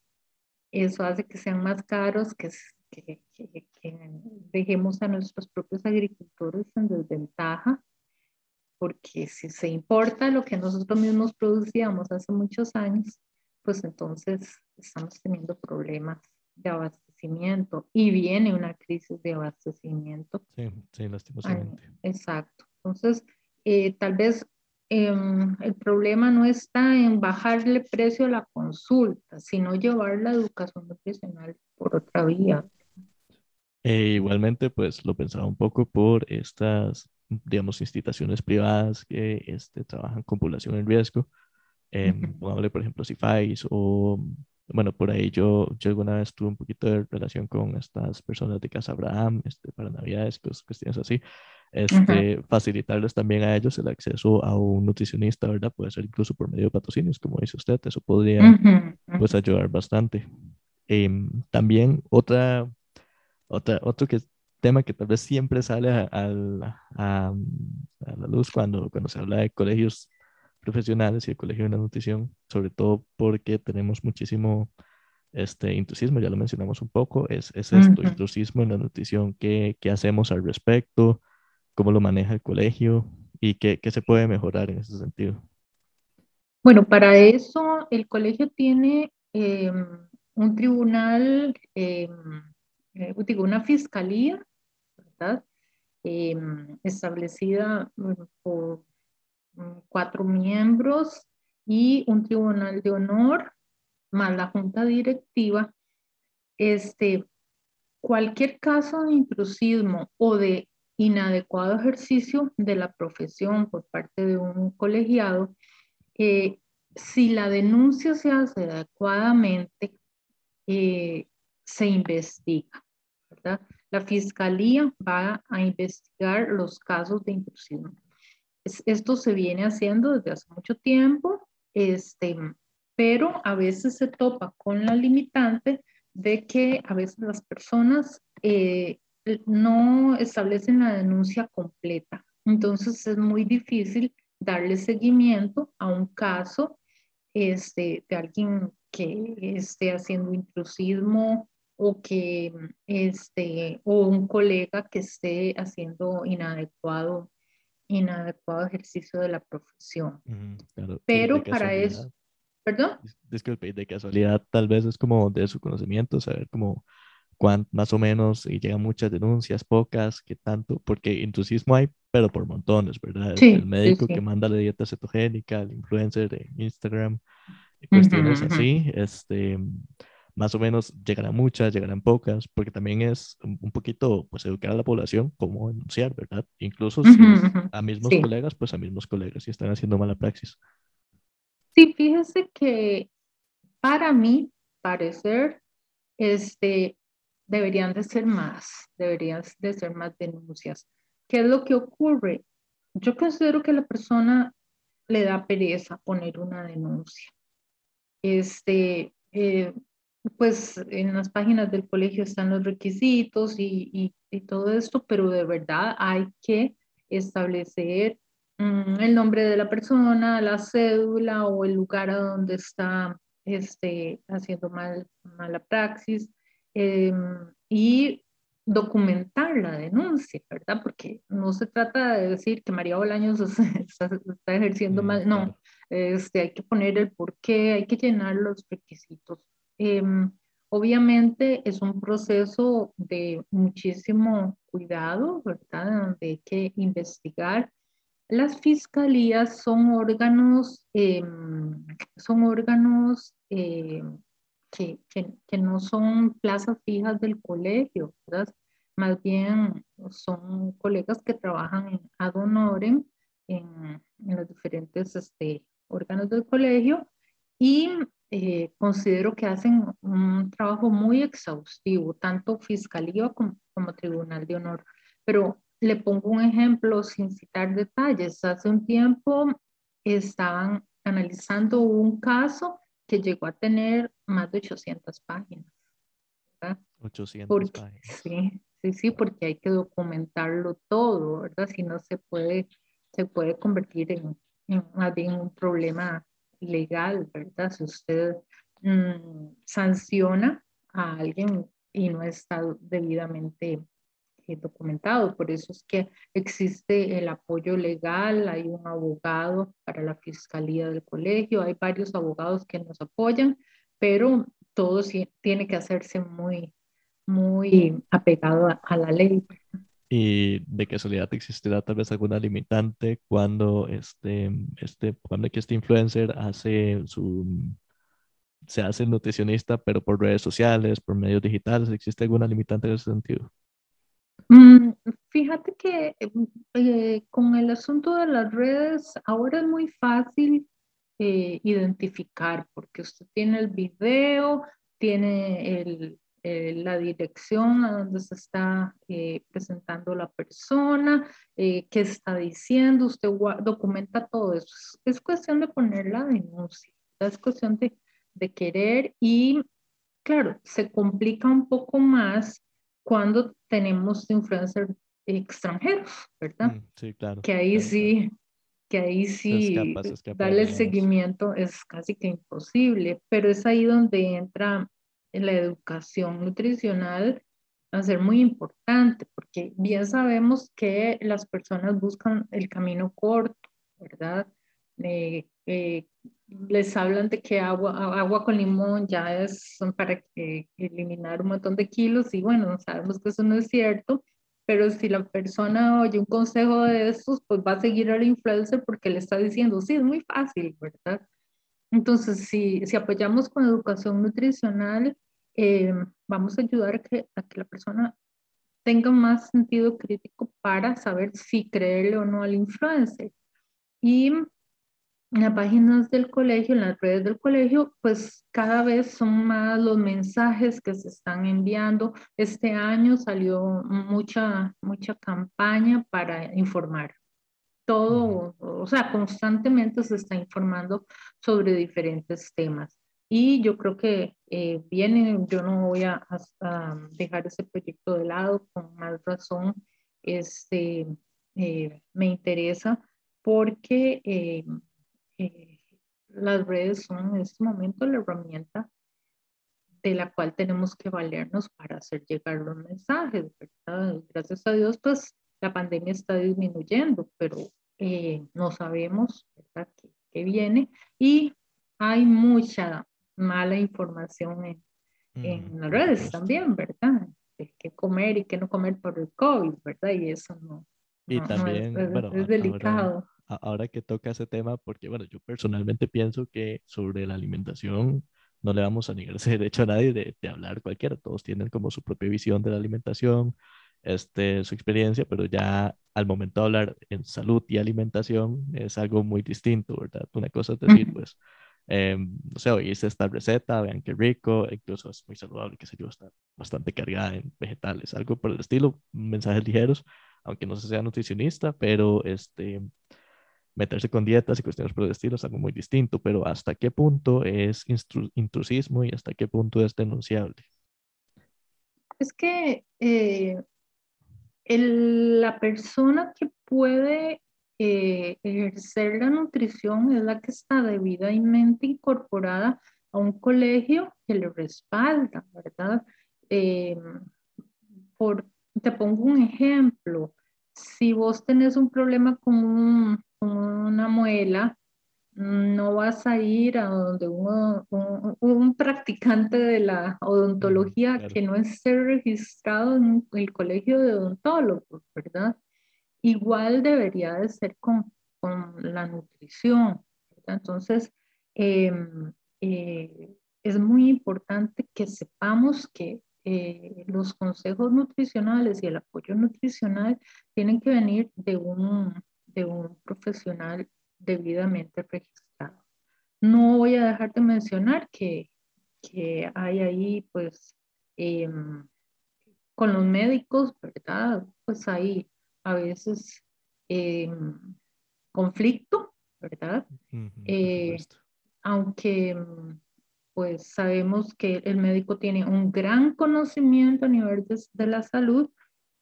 eso hace que sean más caros, que, que, dejemos a nuestros propios agricultores en desventaja, porque si se importa lo que nosotros mismos producíamos hace muchos años, pues entonces estamos teniendo problemas de abastecimiento y viene una crisis de abastecimiento. Sí, sí, lastimosamente. Exacto. Entonces, eh, tal vez em, el problema no está en bajarle precio a la consulta, sino llevar la educación nutricional por otra vía. E igualmente, pues lo pensaba un poco por estas, digamos, instituciones privadas que este, trabajan con población en riesgo. Eh, por ejemplo, CIFAIS o bueno, por ahí yo, yo alguna vez tuve un poquito de relación con estas personas de Casa Abraham, este, para Navidades, cuestiones así, este, facilitarles también a ellos el acceso a un nutricionista, ¿verdad? Puede ser incluso por medio de patrocinios, como dice usted, eso podría pues ayudar bastante. Em, también otra, otra, otro que, tema que tal vez siempre sale a, a, a, la luz cuando, cuando se habla de colegios profesionales y el Colegio de la Nutrición, sobre todo porque tenemos muchísimo este intrusismo, ya lo mencionamos un poco, es, es esto, intrusismo en la nutrición, ¿qué, ¿qué, hacemos al respecto? ¿Cómo lo maneja el colegio? ¿Y qué, qué se puede mejorar en ese sentido? Bueno, para eso el colegio tiene em, un tribunal, eh, digo, una fiscalía, ¿verdad? Em, establecida mm, por Mm, cuatro miembros y un tribunal de honor más la junta directiva, este, cualquier caso de intrusismo o de inadecuado ejercicio de la profesión por parte de un colegiado, eh, si la denuncia se hace adecuadamente, eh, se investiga. La fiscalía va a investigar los casos de intrusismo esto se viene haciendo desde hace mucho tiempo, este, pero a veces se topa con la limitante de que a veces las personas eh, no establecen la denuncia completa. Entonces es muy difícil darle seguimiento a un caso este, de alguien que esté haciendo intrusismo o que este, o un colega que esté haciendo inadecuado inadecuado ejercicio de la profesión. Pero para eso, ¿perdón? Disculpe, de casualidad tal vez es como de su conocimiento, saber como cuánto más o menos, y llegan muchas denuncias, pocas, qué tanto, porque entusiasmo hay, pero por montones, ¿verdad? el médico que manda la dieta cetogénica, el influencer de Instagram, cuestiones así, este más o menos llegarán muchas, llegarán pocas, porque también es un poquito, pues, educar a la población cómo denunciar, ¿verdad? Incluso si a mismos colegas, pues a mismos colegas si están haciendo mala praxis. Sí, fíjese que para mí, parecer, este, deberían de ser más, deberían de ser más denuncias. ¿Qué es lo que ocurre? Yo considero que la persona le da pereza poner una denuncia. Este, eh, pues en las páginas del colegio están los requisitos y, y, todo esto, pero de verdad hay que establecer mm, el nombre de la persona, la cédula o el lugar a donde está este, haciendo mal, mala praxis em, y documentar la denuncia, ¿verdad? Porque no se trata de decir que María Bolaños [LAUGHS] está, ejerciendo mm, mal, no, este, hay que poner el por qué, hay que llenar los requisitos Em, obviamente es un proceso de muchísimo cuidado, ¿verdad? Donde hay que investigar. Las fiscalías son órganos, em, son órganos em, que, que, no son plazas fijas del colegio, ¿verdad? Más bien son colegas que trabajan en ad honorem en, en los diferentes este, órganos del colegio y eh, considero que hacen un trabajo muy exhaustivo, tanto fiscalía como, tribunal de honor. Pero le pongo un ejemplo sin citar detalles. Hace un tiempo estaban analizando un caso que llegó a tener más de 800 páginas. 800 páginas. Sí, sí, sí, porque hay que documentarlo todo, ¿verdad? Si no se puede, se puede convertir en, en bien un problema legal, ¿verdad? Si usted mm, sanciona a alguien y no está debidamente eh, documentado. Por eso es que existe el apoyo legal, hay un abogado para la fiscalía del colegio, hay varios abogados que nos apoyan, pero todo tiene que hacerse muy, muy apegado a, la ley. Y de casualidad existirá tal vez alguna limitante cuando este, este, cuando este influencer hace su, se hace nutricionista, pero por redes sociales, por medios digitales, ¿existe alguna limitante en ese sentido? Mm, fíjate que eh, con el asunto de las redes, ahora es muy fácil eh, identificar, porque usted tiene el video, tiene el, eh, la dirección a donde se está eh, presentando la persona, eh, qué está diciendo, usted documenta todo eso. Es, cuestión de poner la denuncia, es cuestión de, de querer y, claro, se complica un poco más cuando tenemos influencers extranjeros, ¿verdad? Mm, sí, claro. Que ahí sí, que ahí sí darle el seguimiento es casi que imposible, pero es ahí donde entra la educación nutricional va a ser muy importante, porque bien sabemos que las personas buscan el camino corto, ¿verdad? Eh, les hablan de que agua, agua con limón ya es para eliminar un montón de kilos y bueno, sabemos que eso no es cierto, pero si la persona oye un consejo de estos, pues va a seguir al influencer porque le está diciendo, sí, es muy fácil, ¿verdad? Entonces, si, si apoyamos con educación nutricional, eh, vamos a ayudar a que, a que la persona tenga más sentido crítico para saber si creerle o no al influencer. Y en las páginas del colegio, en las redes del colegio, pues cada vez son más los mensajes que se están enviando. Este año salió mucha, mucha campaña para informar. Todo, o sea, constantemente se está informando sobre diferentes temas. Y yo creo que eh, viene, yo no voy a, dejar ese proyecto de lado, con más razón, este, eh, me interesa porque eh, las redes son en este momento la herramienta de la cual tenemos que valernos para hacer llegar los mensajes, ¿verdad? Gracias a Dios, pues la pandemia está disminuyendo, pero no sabemos, ¿verdad?, qué viene y hay mucha mala información en, en las redes también, ¿verdad? De qué comer y qué no comer por el COVID, ¿verdad? Y eso no. Y también, es, bueno, delicado. Ahora, que toca ese tema, porque bueno, yo personalmente pienso que sobre la alimentación no le vamos a negar ese derecho a nadie de, de hablar cualquiera, todos tienen como su propia visión de la alimentación, este, su experiencia, pero ya al momento de hablar en salud y alimentación es algo muy distinto, ¿verdad? Una cosa es decir, pues, eh, no sé, hice esta receta, vean qué rico, incluso es muy saludable, que se yo, está bastante cargada en vegetales, algo por el estilo, mensajes ligeros, aunque no se sea nutricionista, pero este, meterse con dietas y cuestiones por el estilo es algo muy distinto, pero hasta qué punto es intrusismo y hasta qué punto es denunciable. Es que eh, el, la persona que puede eh, ejercer la nutrición es la que está debidamente incorporada a un colegio que le respalda, ¿verdad? Eh, por, te pongo un ejemplo. Si vos tenés un problema con, una muela, no vas a ir a donde uno, un, practicante de la odontología que no esté registrado en el colegio de odontólogos, ¿verdad? Igual debería de ser con, con la nutrición. Entonces, em, eh, es muy importante que sepamos que eh, los consejos nutricionales y el apoyo nutricional tienen que venir de un, de un profesional debidamente registrado. No voy a dejar de mencionar que, que hay ahí, pues, em, con los médicos, ¿verdad? Pues hay a veces eh, conflicto, ¿verdad? Eh, aunque pues sabemos que el médico tiene un gran conocimiento a nivel de, la salud,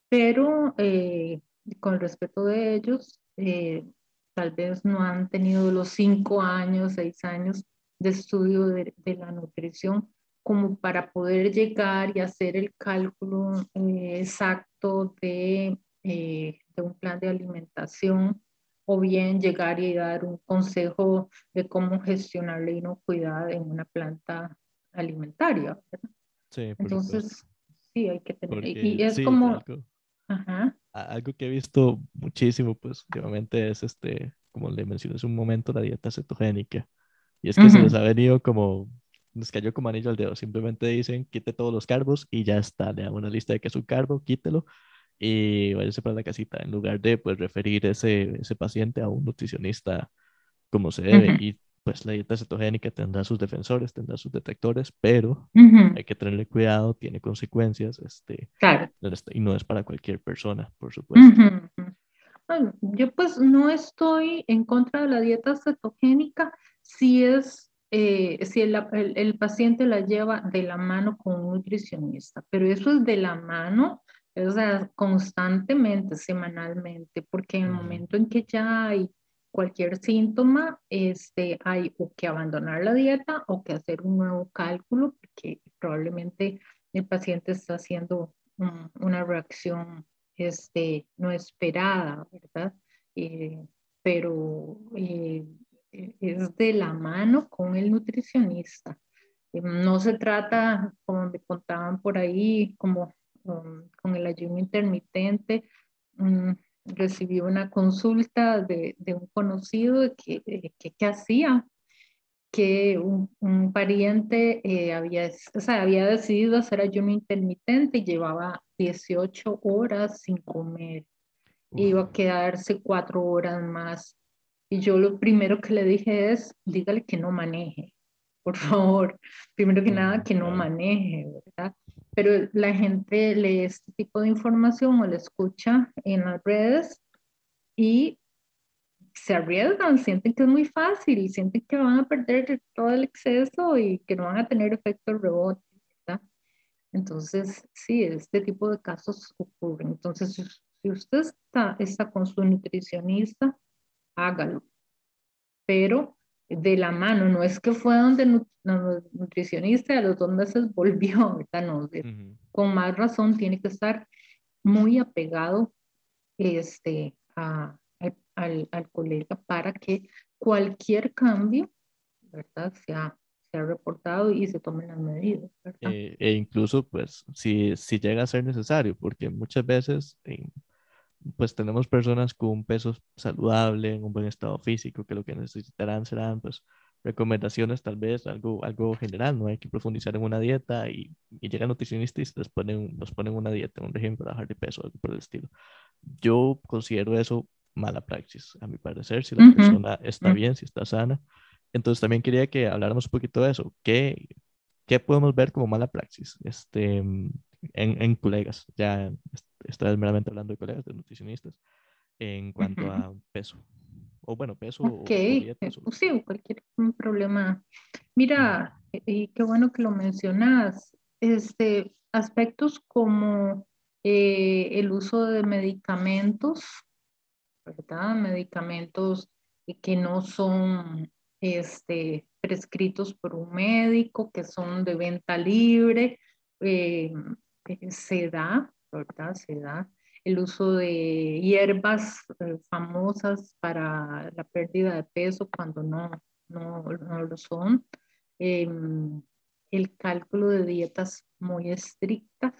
pero eh, con respecto de ellos, tal vez no han tenido los cinco años, seis años de estudio de, de la nutrición como para poder llegar y hacer el cálculo eh, exacto de, eh, de, un plan de alimentación o bien llegar y dar un consejo de cómo gestionar la inocuidad en una planta alimentaria. Sí, Entonces, sí, hay que tener. y es como... Algo, que he visto muchísimo, pues, últimamente es este, como le mencioné hace un momento, la dieta cetogénica. Y es que se les ha venido como nos cayó como anillo al dedo. Simplemente dicen, quite todos los carbos y ya está. Le dan una lista de que es un carbo, quítelo y váyase para la casita. En lugar de pues referir ese, ese paciente a un nutricionista como se debe. Y pues la dieta cetogénica tendrá sus defensores, tendrá sus detectores, pero hay que tenerle cuidado, tiene consecuencias, este, claro. y no es para cualquier persona, por supuesto. bueno, yo pues no estoy en contra de la dieta cetogénica si es eh, si el, el, paciente la lleva de la mano con un nutricionista, pero eso es de la mano, o sea, constantemente, semanalmente, porque en el momento en que ya hay cualquier síntoma, este, hay o que abandonar la dieta o que hacer un nuevo cálculo, porque probablemente el paciente está haciendo una reacción este, no esperada, ¿verdad? Eh, pero eh, es de la mano con el nutricionista. Eh, no se trata, como me contaban por ahí, como um, con el ayuno intermitente. Um, recibí una consulta de, de un conocido que, que, hacía que un, un pariente eh, había, o sea, había decidido hacer ayuno intermitente y llevaba 18 horas sin comer. Iba a quedarse cuatro horas más y yo lo primero que le dije es, dígale que no maneje, por favor. Primero que nada, que no maneje, ¿verdad? Pero la gente lee este tipo de información o la escucha en las redes y se arriesgan, sienten que es muy fácil, sienten que van a perder todo el exceso y que no van a tener efecto rebote, ¿verdad? Entonces, sí, este tipo de casos ocurren. Entonces, si usted está, está con su nutricionista, hágalo. Pero de la mano, no es que fue donde el nutricionista a los dos meses volvió, No, con más razón tiene que estar muy apegado este, a, al, al, colega para que cualquier cambio, ¿verdad? Sea, sea reportado y se tomen las medidas, eh, e incluso, pues, si, si llega a ser necesario, porque muchas veces pues tenemos personas con un peso saludable, en un buen estado físico, que lo que necesitarán serán pues recomendaciones tal vez, algo, algo general, no hay que profundizar en una dieta y, y llegan nutricionistas y les ponen, nos ponen una dieta, un régimen para bajar de peso, algo por el estilo. Yo considero eso mala praxis, a mi parecer, si la persona está bien, si está sana. Entonces también quería que habláramos un poquito de eso. ¿Qué, qué podemos ver como mala praxis este, en, en colegas? Ya estás meramente hablando de colegas, de nutricionistas, en cuanto a peso. O bueno, peso o, Sí, cualquier problema. Mira, y qué bueno que lo mencionas, este, aspectos como eh, el uso de medicamentos, ¿verdad? Medicamentos que no son este, prescritos por un médico, que son de venta libre, eh, se da, ¿verdad? Se da el uso de hierbas eh, famosas para la pérdida de peso cuando no, no, no lo son. Em, el cálculo de dietas muy estrictas,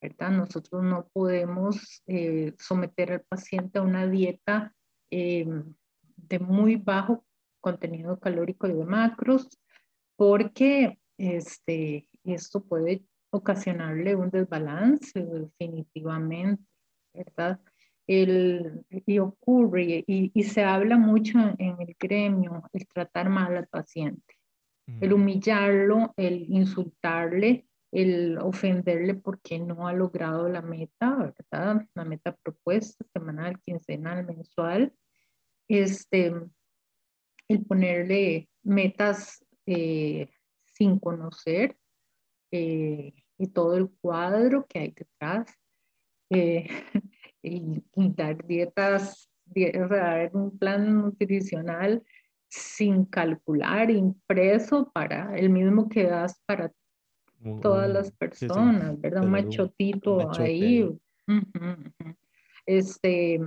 ¿verdad? Nosotros no podemos eh, someter al paciente a una dieta em, de muy bajo contenido calórico de macros, porque este, esto puede ocasionarle un desbalance definitivamente, ¿verdad? El, y ocurre, y, y, se habla mucho en el gremio, el tratar mal al paciente, el humillarlo, el insultarle, el ofenderle porque no ha logrado la meta, ¿verdad? La meta propuesta, semanal, quincenal, mensual. Este, el ponerle metas eh, sin conocer, eh, y todo el cuadro que hay detrás, eh, [LAUGHS] y, dar dietas, o sea, un plan nutricional sin calcular, impreso para el mismo que das para todas las personas, ¿verdad? Un machotito ahí. Este,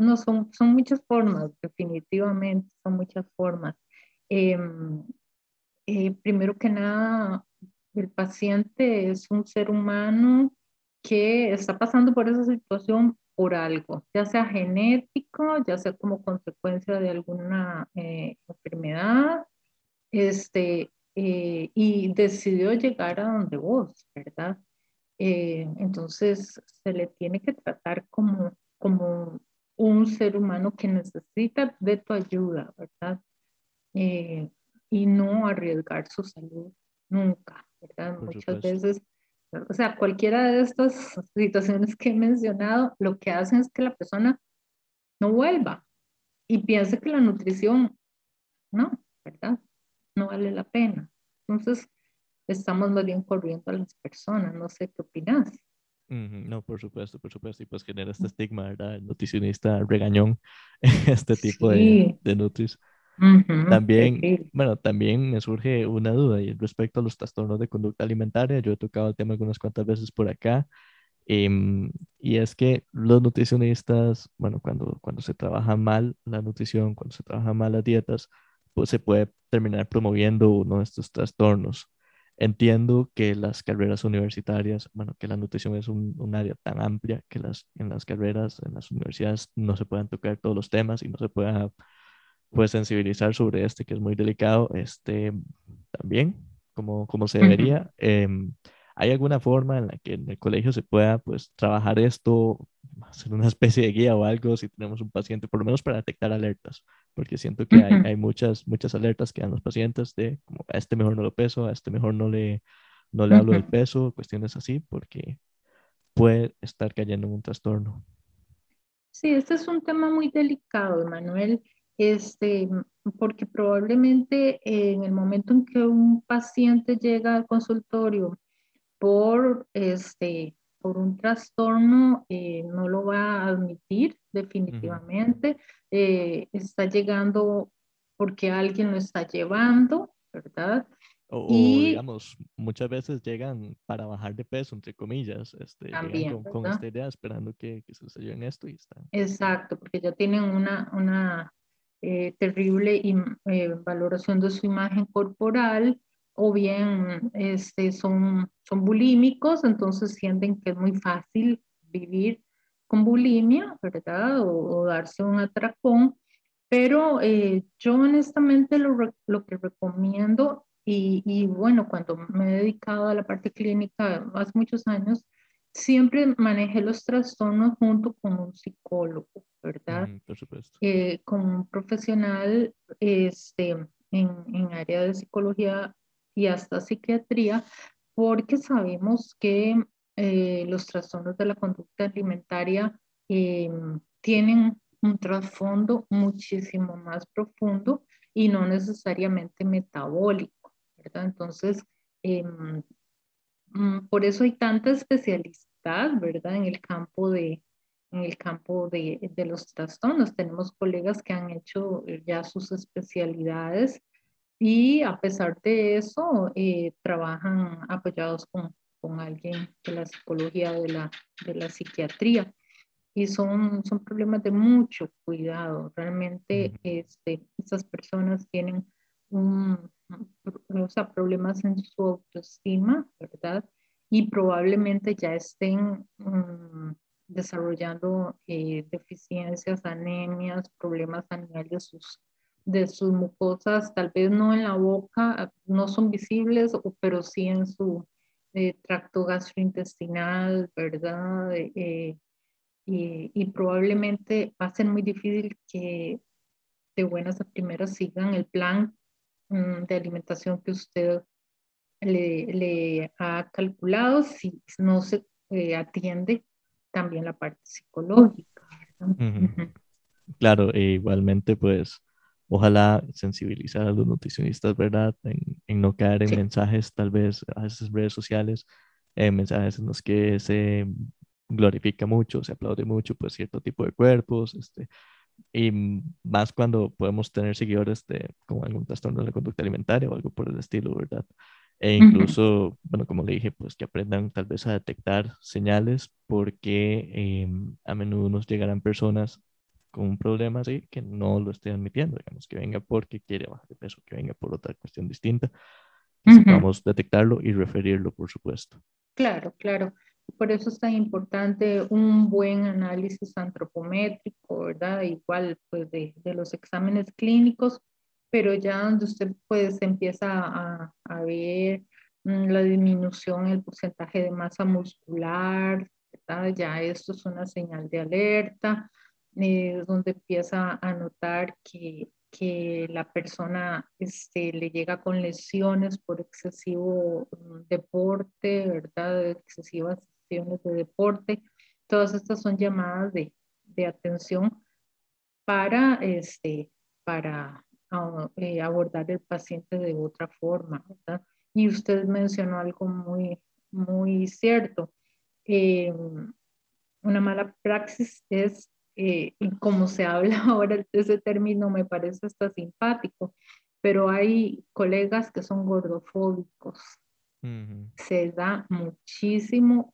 no, son, son muchas formas, definitivamente, son muchas formas. Em, eh, primero que nada, el paciente es un ser humano que está pasando por esa situación por algo, ya sea genético, ya sea como consecuencia de alguna eh, enfermedad, este, eh, y decidió llegar a donde vos, ¿verdad? entonces se le tiene que tratar como, como un ser humano que necesita de tu ayuda, ¿verdad? y no arriesgar su salud nunca, ¿verdad? Muchas veces, o sea, cualquiera de estas [LAUGHS] situaciones que he mencionado, lo que hacen es que la persona no vuelva y piense que la nutrición, no, ¿verdad? No vale la pena. Entonces, estamos más bien corriendo a las personas, no sé qué opinas. No, por supuesto, por supuesto, y pues genera este estigma, ¿verdad? El nutricionista regañón, [LAUGHS] este tipo de, de nutris. También, bueno, también me surge una duda y respecto a los trastornos de conducta alimentaria. Yo he tocado el tema algunas cuantas veces por acá. Em, y es que los nutricionistas, bueno, cuando, cuando se trabaja mal la nutrición, cuando se trabaja mal las dietas, pues se puede terminar promoviendo uno de estos trastornos. Entiendo que las carreras universitarias, bueno, que la nutrición es un, un, área tan amplia que las, en las carreras, en las universidades no se puedan tocar todos los temas y no se pueda pues sensibilizar sobre este que es muy delicado, este, también, como, como se debería. Em, ¿Hay alguna forma en la que en el colegio se pueda pues trabajar esto, hacer una [LAUGHS] especie de guía o algo si tenemos un paciente, por lo menos para detectar alertas? Porque siento que hay, hay, muchas, muchas alertas que dan los pacientes de como a este mejor no lo peso, a este mejor no le, no le hablo del peso, cuestiones así, porque puede estar cayendo en un trastorno. Sí, este es un tema muy delicado, Manuel este, porque probablemente en el momento en que un paciente llega al consultorio por, este, por un trastorno, eh, no lo va a admitir definitivamente, eh, está llegando porque alguien lo está llevando, ¿verdad? O, y, digamos, muchas veces llegan para bajar de peso, entre comillas, este, con, con, esta idea esperando que, que se en esto y está. Exacto, porque ya tienen una, una eh, terrible eh, valoración de su imagen corporal o bien este, son, son bulímicos, entonces sienten que es muy fácil vivir con bulimia, ¿verdad? O, darse un atracón. Pero eh, yo honestamente lo, lo que recomiendo, y, y, bueno, cuando me he dedicado a la parte clínica hace muchos años, siempre manejé los trastornos junto con un psicólogo. ¿verdad? por supuesto. Eh, como un profesional este, en, en, área de psicología y hasta psiquiatría, porque sabemos que eh, los trastornos de la conducta alimentaria eh, tienen un trasfondo muchísimo más profundo y no necesariamente metabólico, ¿verdad? Entonces, mm, por eso hay tanta especialidad, ¿verdad? En el campo de, en el campo de, de, los trastornos. Tenemos colegas que han hecho eh, ya sus especialidades y a pesar de eso eh, trabajan apoyados con, con, alguien de la psicología o de la, de la psiquiatría. Y son, son problemas de mucho cuidado. Realmente este, estas personas tienen un, o sea, problemas en su autoestima, ¿verdad? Y probablemente ya estén mm, desarrollando eh, deficiencias, anemias, problemas a nivel de sus, de sus mucosas, tal vez no en la boca, no son visibles, pero sí en su eh, tracto gastrointestinal, ¿verdad? Eh, y, y, probablemente va a ser muy difícil que de buenas a primeras sigan el plan de alimentación que usted le, le, ha calculado si no se atiende también la parte psicológica. Claro, e igualmente pues ojalá sensibilizar a los nutricionistas, ¿verdad? En, no caer en mensajes tal vez a esas redes sociales, en mensajes en los que se glorifica mucho, se aplaude mucho pues cierto tipo de cuerpos, este, Y más cuando podemos tener seguidores de, con algún trastorno de la conducta alimentaria o algo por el estilo, ¿verdad? E incluso, bueno, como le dije, pues que aprendan tal vez a detectar señales porque em, a menudo nos llegarán personas con un problema así que no lo estén admitiendo, digamos, que venga porque quiere bajar de peso, que venga por otra cuestión distinta, que detectarlo y referirlo, por supuesto. Claro, claro. Por eso es tan importante un buen análisis antropométrico, ¿verdad? Igual, pues, de, de los exámenes clínicos pero ya donde usted pues empieza a, a ver mm, la disminución el porcentaje de masa muscular, ya esto es una señal de alerta, es donde empieza a notar que, que la persona este, le llega con lesiones por excesivo mm, deporte, ¿verdad? Excesivas sesiones de deporte. Todas estas son llamadas de, de atención para, este, para eh, abordar el paciente de otra forma, ¿verdad? Y usted mencionó algo muy, muy cierto. Eh, una mala praxis es, eh, como se habla [LAUGHS] ahora, ese término me parece hasta simpático, pero hay colegas que son gordofóbicos. Se da muchísimo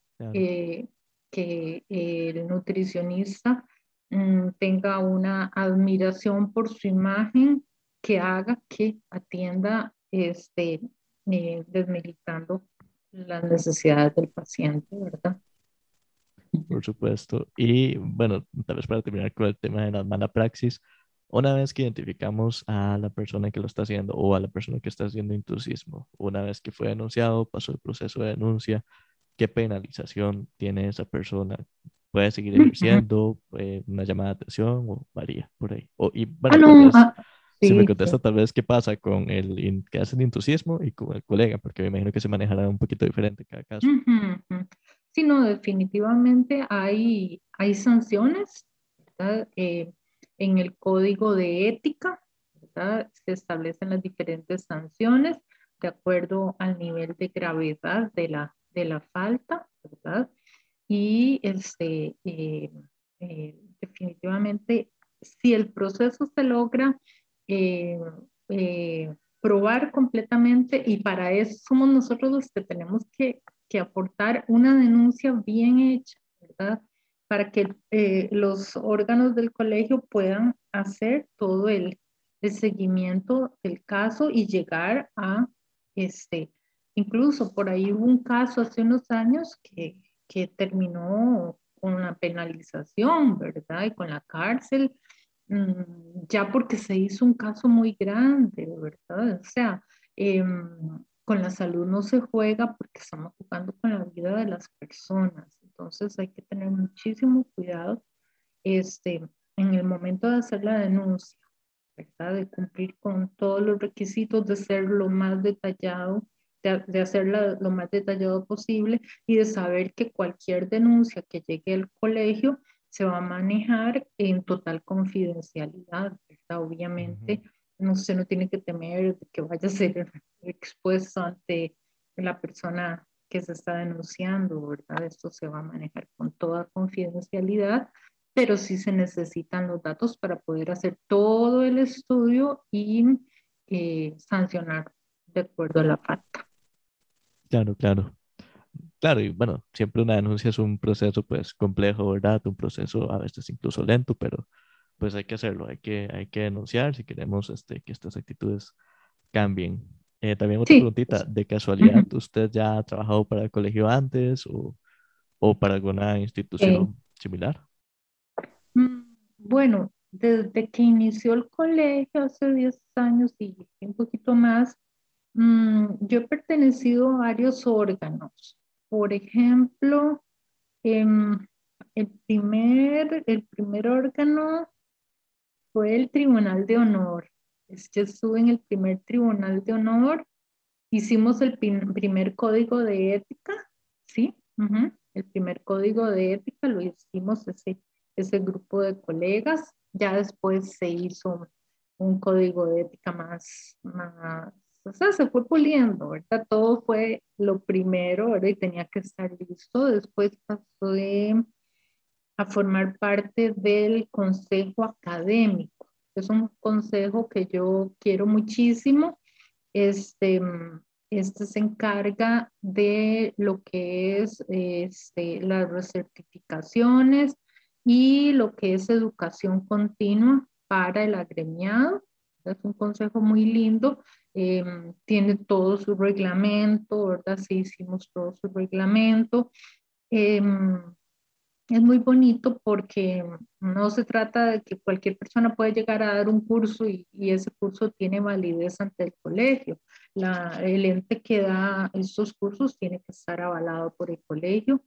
que el nutricionista mm, tenga una admiración por su imagen que haga que atienda este, eh, desmilitando las necesidades del paciente, ¿verdad? Por supuesto. Y bueno, tal vez para terminar con el tema de la mala praxis, una vez que identificamos a la persona que lo está haciendo o a la persona que está haciendo intrusismo, una vez que fue denunciado, pasó el proceso de denuncia, ¿qué penalización tiene esa persona? ¿Puede seguir ejerciendo eh, una llamada de atención o varía por ahí? O, y, bueno, ah, si me contesta tal vez qué pasa con el que hace el entusiasmo y con el colega, porque me imagino que se manejará un poquito diferente cada caso. Sí, no, definitivamente hay, hay sanciones eh, en el código de ética, se establecen las diferentes sanciones de acuerdo al nivel de gravedad de la, de la falta, ¿verdad? Y este, eh, eh, definitivamente, si el proceso se logra eh, probar completamente y para eso somos nosotros los que tenemos que, que aportar una denuncia bien hecha, ¿verdad? Para que los órganos del colegio puedan hacer todo el, seguimiento del caso y llegar a, este, incluso por ahí hubo un caso hace unos años que, que terminó con una penalización, ¿verdad? Y con la cárcel Mm, ya porque se hizo un caso muy grande, ¿verdad? O sea, em, con la salud no se juega porque estamos jugando con la vida de las personas. Entonces hay que tener muchísimo cuidado este, en el momento de hacer la denuncia, ¿verdad? De cumplir con todos los requisitos, de ser lo más detallado, de, de hacerla lo más detallado posible y de saber que cualquier denuncia que llegue al colegio se va a manejar en total confidencialidad, ¿verdad? Obviamente, no se no tiene que temer que vaya a ser [LAUGHS] expuesto ante la persona que se está denunciando, ¿verdad? Esto se va a manejar con toda confidencialidad, pero sí se necesitan los datos para poder hacer todo el estudio y eh, sancionar de acuerdo a la falta. Claro, claro. Claro, y bueno, siempre una denuncia es un proceso pues complejo, ¿verdad? Un proceso a veces incluso lento, pero pues hay que hacerlo, hay que, hay que denunciar si queremos este, que estas actitudes cambien. Eh, también otra preguntita, de casualidad, ¿usted ya ha trabajado para el colegio antes o, o para alguna institución similar? Mm, bueno, desde que inició el colegio hace 10 años y un poquito más, mm, yo he pertenecido a varios órganos por ejemplo, em, el, primer, el primer órgano fue el Tribunal de Honor. Yo estuve en el primer Tribunal de Honor. Hicimos el primer código de ética, ¿sí? El primer código de ética lo hicimos ese, ese grupo de colegas. Ya después se hizo un código de ética más, más o sea, se fue puliendo, ¿verdad? Todo fue lo primero, ¿verdad? Y tenía que estar listo. Después pasó a formar parte del consejo académico. Es un consejo que yo quiero muchísimo. Este, este se encarga de lo que es este, las recertificaciones y lo que es educación continua para el agremiado. Es un consejo muy lindo, em, tiene todo su reglamento, ¿verdad? Sí, hicimos todo su reglamento. Em, es muy bonito porque no se trata de que cualquier persona puede llegar a dar un curso y, ese curso tiene validez ante el colegio. La, el ente que da estos cursos tiene que estar avalado por el colegio.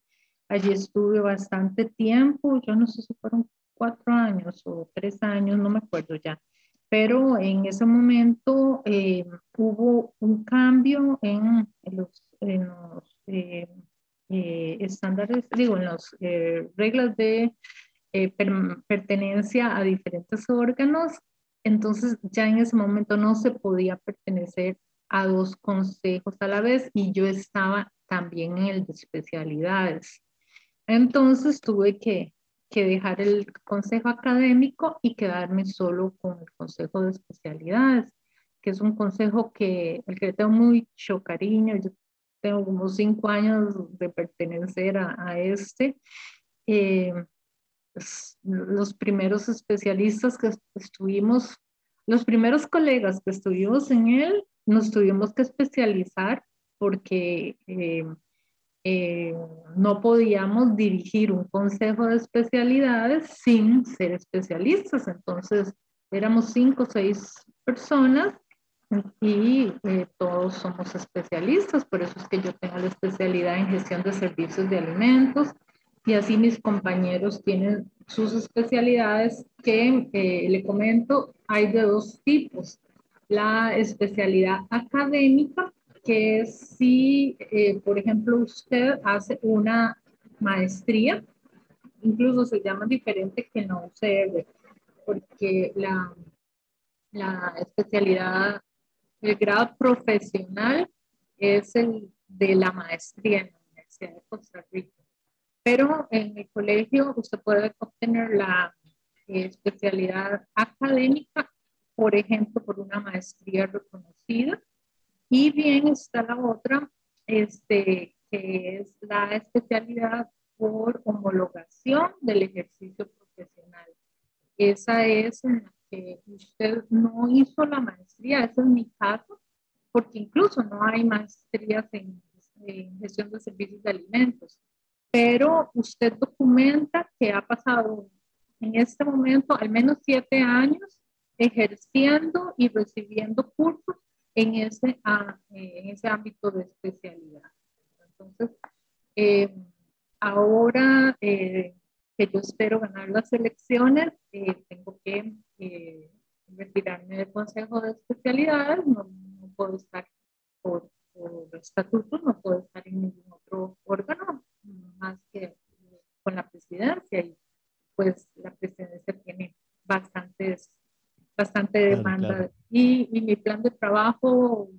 Allí estuve bastante tiempo, yo no sé si fueron cuatro años o tres años, no me acuerdo ya. Pero en ese momento eh, hubo un cambio en, los, en los eh, eh, estándares, digo, en las reglas de pertenencia a diferentes órganos. Entonces ya en ese momento no se podía pertenecer a dos consejos a la vez y yo estaba también en el de especialidades. Entonces tuve que, dejar el consejo académico y quedarme solo con el consejo de especialidades, que es un consejo que, el que tengo mucho cariño. Yo tengo como cinco años de pertenecer a, este. Eh, los primeros especialistas que estuvimos, los primeros colegas que estuvimos en él, nos tuvimos que especializar porque eh, eh, no podíamos dirigir un consejo de especialidades sin ser especialistas. Entonces, éramos cinco o seis personas y eh, todos somos especialistas. Por eso es que yo tengo la especialidad en gestión de servicios de alimentos y así mis compañeros tienen sus especialidades que eh, le comento, hay de dos tipos. La especialidad académica, que si, eh, por ejemplo, usted hace una maestría, incluso se llama diferente que no UCR, porque la, la especialidad, el grado profesional es el de la maestría en la Universidad de Costa Rica. Pero en el colegio usted puede obtener la especialidad académica, por ejemplo, por una maestría reconocida y bien está la otra, este, que es la especialidad por homologación del ejercicio profesional. Esa es en la que usted no hizo la maestría, ese es mi caso, porque incluso no hay maestrías en, en gestión de servicios de alimentos, pero usted documenta que ha pasado en este momento al menos siete años ejerciendo y recibiendo cursos en ese, ah, en ese ámbito de especialidad. Entonces, eh, ahora eh, que yo espero ganar las elecciones, eh, tengo que retirarme del Consejo de Especialidades, no, puedo estar por, por estatutos, no puedo estar en ningún otro órgano más que con la presidencia y pues la presidencia tiene bastantes bastante demanda. Y, y, mi plan de trabajo,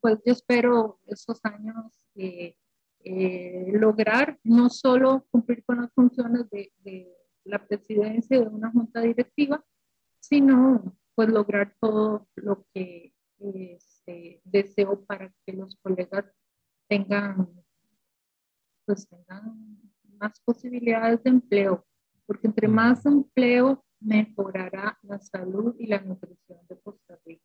pues yo espero esos años eh, eh, lograr no solo cumplir con las funciones de, de, la presidencia de una junta directiva, sino pues lograr todo lo que este, deseo para que los colegas tengan pues tengan más posibilidades de empleo, porque entre más empleo mejorará la salud y la nutrición de Costa Rica.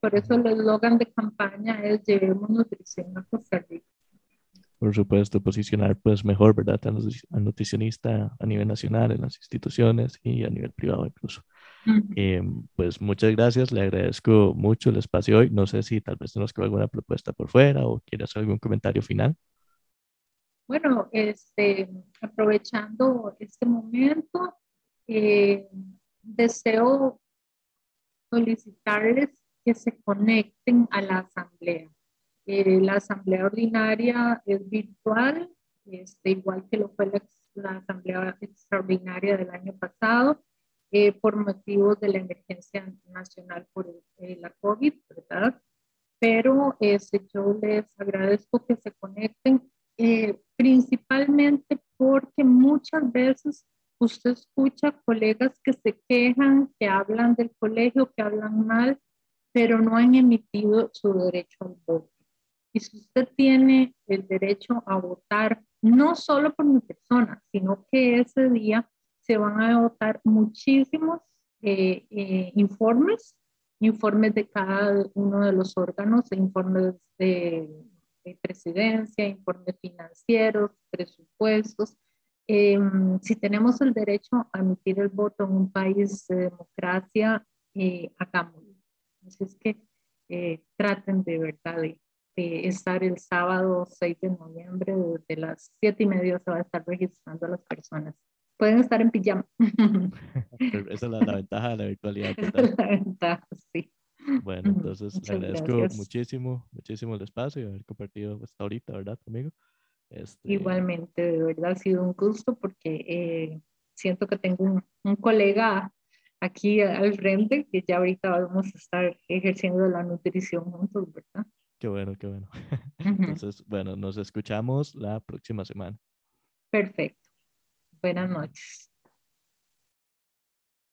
Por eso el eslogan de campaña es llevemos nutrición a Costa Rica. Por supuesto, posicionar pues mejor, ¿verdad? Al nutricionista a nivel nacional, en las instituciones y a nivel privado incluso. Eh, pues muchas gracias, le agradezco mucho el espacio hoy. No sé si tal vez nos queda alguna propuesta por fuera o quiere hacer algún comentario final. Bueno, este, aprovechando este momento, eh, deseo solicitarles que se conecten a la asamblea. Eh, la asamblea ordinaria es virtual, este, igual que lo fue la, asamblea extraordinaria del año pasado, eh, por motivos de la emergencia nacional por la COVID, ¿verdad? Pero este, yo les agradezco que se conecten, principalmente porque muchas veces usted escucha colegas que se quejan, que hablan del colegio, que hablan mal, pero no han emitido su derecho al voto. Y si usted tiene el derecho a votar, no solo por mi persona, sino que ese día se van a votar muchísimos eh, eh, informes, informes de cada uno de los órganos, informes de, de presidencia, informes financieros, presupuestos. Em, si tenemos el derecho a emitir el voto en un país de democracia, eh, hagámoslo. Así que eh, traten de verdad de, estar el sábado 6 de noviembre, desde las 7 y media se va a estar registrando a las personas. Pueden estar en pijama. [LAUGHS] Esa es la, ventaja de la virtualidad. la ventaja, sí. Bueno, entonces le agradezco muchísimo, muchísimo el espacio y haber compartido hasta ahorita, ¿verdad, amigo? Este... Igualmente, de verdad ha sido un gusto porque eh, siento que tengo un, un, colega aquí al frente que ya ahorita vamos a estar ejerciendo la nutrición juntos, ¿verdad? Qué bueno, qué bueno. [LAUGHS] Entonces, bueno, nos escuchamos la próxima semana. Perfecto. Buenas noches.